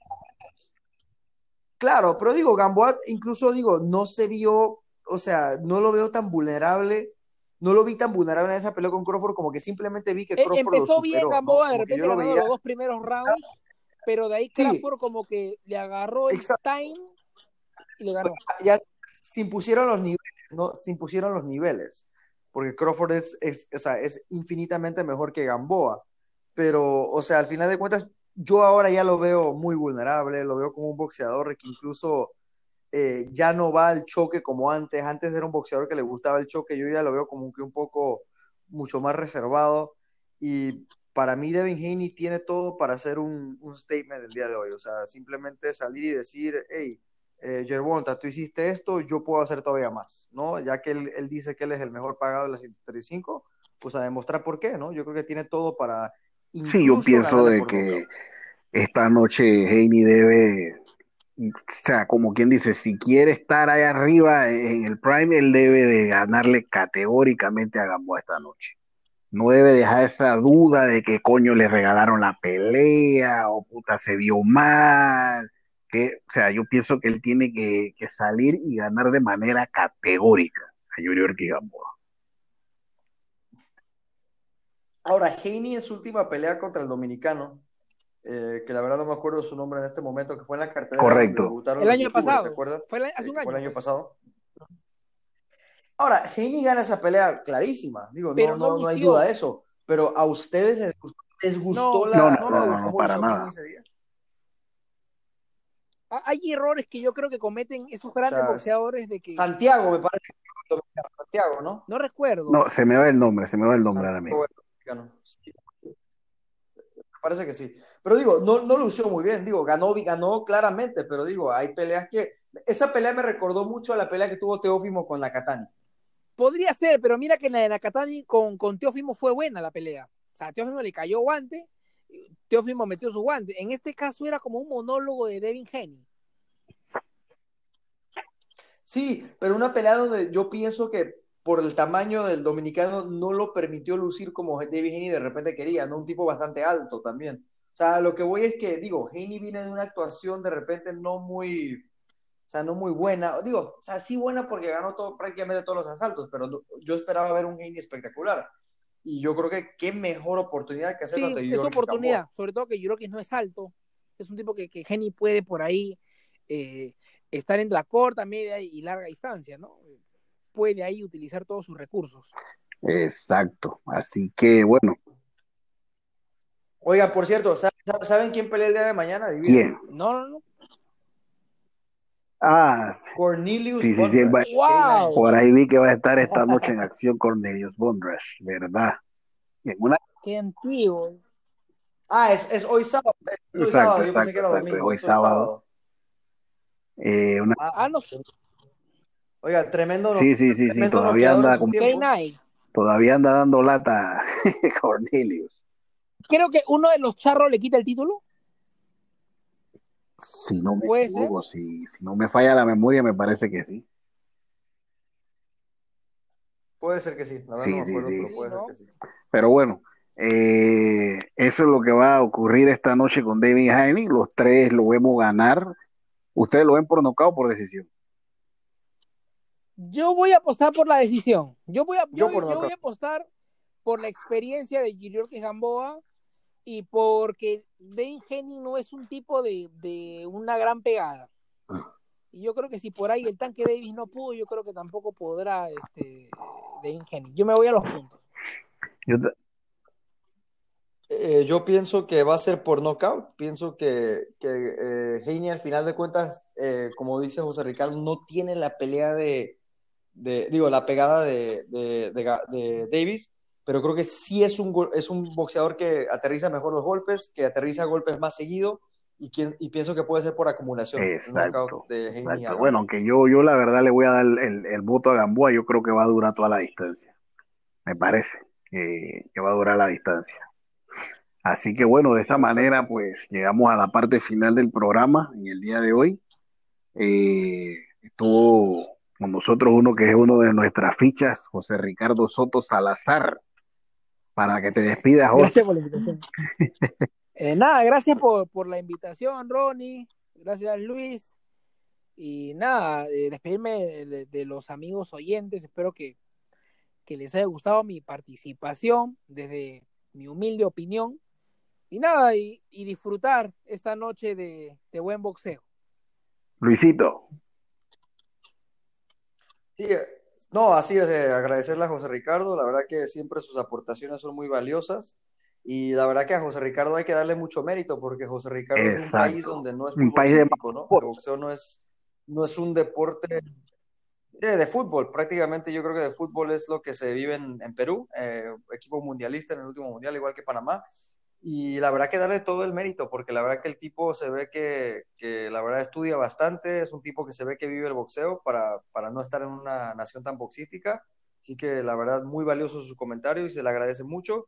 S3: Claro, pero digo, Gamboa incluso digo, no se vio o sea, no lo veo tan vulnerable. No lo vi tan vulnerable en esa pelea con Crawford, como que simplemente vi que Crawford
S4: Empezó
S3: lo superó,
S4: bien Gamboa,
S3: ¿no?
S4: de repente ganó veía... los dos primeros rounds, pero de ahí Crawford sí. como que le agarró el Exacto. time y le ganó.
S3: Ya se impusieron los niveles, ¿no? Se impusieron los niveles, porque Crawford es, o sea, es infinitamente mejor que Gamboa, pero, o sea, al final de cuentas, yo ahora ya lo veo muy vulnerable, lo veo como un boxeador que incluso eh, ya no va al choque como antes. Antes era un boxeador que le gustaba el choque, yo ya lo veo como que un poco mucho más reservado. Y para mí Devin Haney tiene todo para hacer un, un statement el día de hoy. O sea, simplemente salir y decir, hey, eh, Gervonta, tú hiciste esto, yo puedo hacer todavía más, ¿no? Ya que él, él, dice que él es el mejor pagado de las 135, pues a demostrar por qué, ¿no? Yo creo que tiene todo para...
S2: Sí, yo pienso de que esta noche Haney debe o sea, como quien dice, si quiere estar ahí arriba en el Prime, él debe de ganarle categóricamente a Gamboa esta noche. No debe dejar esa duda de que coño le regalaron la pelea o puta se vio mal. Que, o sea, yo pienso que él tiene que, que salir y ganar de manera categórica a Yuriorki Gamboa.
S3: Ahora, Haney en su última pelea contra el dominicano, eh, que la verdad no me acuerdo su nombre en este momento, que fue en la cartera.
S2: Correcto.
S4: El año pasado. ¿Se acuerdan? Fue el, hace un año.
S3: Fue el año pasado. Ahora, Haney gana esa pelea clarísima. Digo, no, no, no, hay duda de eso. Pero a ustedes les gustó, les gustó
S2: no,
S3: la.
S2: No, no, no, no, no para nada.
S4: Hay errores que yo creo que cometen esos grandes o sea, boxeadores de que.
S3: Santiago, me parece que Santiago, ¿no?
S4: No recuerdo.
S2: No, se me va el nombre, se me va el nombre ahora mismo.
S3: Sí parece que sí. Pero digo, no, no lució muy bien, digo, ganó, ganó claramente, pero digo, hay peleas que... Esa pelea me recordó mucho a la pelea que tuvo Teófimo con Nakatani.
S4: Podría ser, pero mira que la de Nakatani con, con Teófimo fue buena la pelea. O sea, Teófimo le cayó guante, Teófimo metió su guante. En este caso era como un monólogo de Devin Haney.
S3: Sí, pero una pelea donde yo pienso que por el tamaño del dominicano no lo permitió lucir como David Haney de repente quería, ¿no? Un tipo bastante alto también. O sea, lo que voy es que, digo, Haney viene de una actuación de repente no muy, o sea, no muy buena. Digo, o sea, sí buena porque ganó todo, prácticamente todos los asaltos, pero yo esperaba ver un Haney espectacular. Y yo creo que qué mejor oportunidad que hacerlo
S4: Sí,
S3: ante
S4: es
S3: Yuriorkis
S4: oportunidad, sobre todo que Yurokis no es alto, es un tipo que, que Geni puede por ahí eh, estar en la corta, media y larga distancia, ¿no? Puede ahí utilizar todos sus recursos.
S2: Exacto. Así que, bueno,
S3: Oiga, por cierto, ¿saben, ¿saben quién pelea el día de mañana?
S2: ¿quién?
S4: No, no, no.
S2: Ah,
S3: Cornelius
S2: Sí, sí, sí,
S3: Bondrash,
S4: va-
S3: K9.
S2: por ahí vi que va a estar esta noche en acción Cornelius Bondrash, ¿verdad? En una...
S4: Qué antiguo.
S3: Ah, es, es hoy sábado. Es hoy
S2: Exacto,
S3: sábado. Yo
S2: exacto,
S3: pensé que era
S2: exacto,
S3: domingo.
S2: hoy
S3: es
S2: sábado. eh, una-
S3: Ah,
S4: Ah, no.
S3: Oiga, tremendo.
S2: Sí, sí, sí, sí, todavía anda como-
S3: tiempo.
S4: K9.
S2: todavía anda dando lata Cornelius.
S4: Creo que uno de los charros le quita el título.
S2: Si no me equivoco, si, si no me falla la memoria, me parece que sí.
S3: Puede ser que sí. La verdad
S2: Sí,
S3: no me
S2: sí,
S3: acuerdo,
S2: sí.
S3: pero puede
S4: Sí, ¿no?
S3: ser que sí.
S2: Pero bueno, eh, eso es lo que va a ocurrir esta noche con David Haney. Los tres lo vemos ganar. ¿Ustedes lo ven por nocaut o por decisión?
S4: Yo voy a apostar por la decisión. Yo voy a,
S3: Yo
S4: yo, voy a apostar por la experiencia de Yuriorkis Gamboa y porque David Henning no es un tipo de, de una gran pegada. Y yo creo que si por ahí el tanque Davis no pudo, yo creo que tampoco podrá este David Henning. Yo me voy a los puntos.
S2: Yo
S3: Eh, yo pienso que va a ser por knockout. Pienso que, que eh, Haney, al final de cuentas, eh, como dice José Ricardo, no tiene la pelea de, de- digo, la pegada de, de, de Ga- de Davis, pero creo que sí es un, gol- es un boxeador que aterriza mejor los golpes, que aterriza golpes más seguido y, quien- y pienso que puede ser por acumulación.
S2: Exacto,
S3: de
S2: Bueno, aunque yo, yo la verdad le voy a dar el, el voto a Gamboa, yo creo que va a durar toda la distancia. Me parece que, que va a durar la distancia. Así que bueno, de esta manera pues llegamos a la parte final del programa en el día de hoy. Eh, estuvo con nosotros uno que es uno de nuestras fichas, José Ricardo Soto Salazar, para que te despidas, José.
S4: Gracias por la invitación. Eh, nada, gracias por, por la invitación, Ronnie. Gracias, Luis. Y nada, eh, despedirme de, de los amigos oyentes. Espero que, que les haya gustado mi participación desde mi humilde opinión. Y nada, y, y disfrutar esta noche de, de buen boxeo.
S2: Luisito,
S3: Sí, eh, no, así es, eh, agradecerle a José Ricardo, la verdad que siempre sus aportaciones son muy valiosas y la verdad que a José Ricardo hay que darle mucho mérito porque José Ricardo es un país donde no es
S2: Un país de
S3: ¿no? El boxeo no es, no es un deporte de, de fútbol, prácticamente yo creo que de fútbol es lo que se vive en, en Perú, eh, equipo mundialista en el último mundial, igual que Panamá. Y la verdad que darle todo el mérito, porque la verdad que el tipo se ve que, que la verdad estudia bastante, es un tipo que se ve que vive el boxeo para, para no estar en una nación tan boxística. Así que la verdad muy valioso sus comentarios y se le agradece mucho.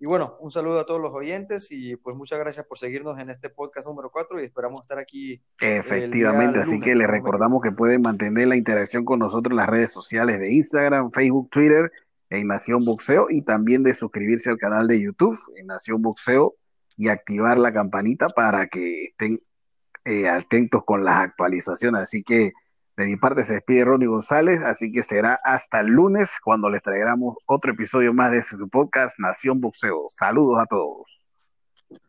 S3: Y bueno, un saludo a todos los oyentes y pues muchas gracias por seguirnos en este podcast número 4 y esperamos estar aquí
S2: efectivamente, así que les recordamos que pueden mantener la interacción con nosotros en las redes sociales de Instagram, Facebook, Twitter, en Nación Boxeo y también de suscribirse al canal de YouTube en Nación Boxeo y activar la campanita para que estén eh, atentos con las actualizaciones. Así que de mi parte se despide Ronnie González, así que será hasta el lunes cuando les traigamos otro episodio más de su podcast Nación Boxeo. Saludos a todos.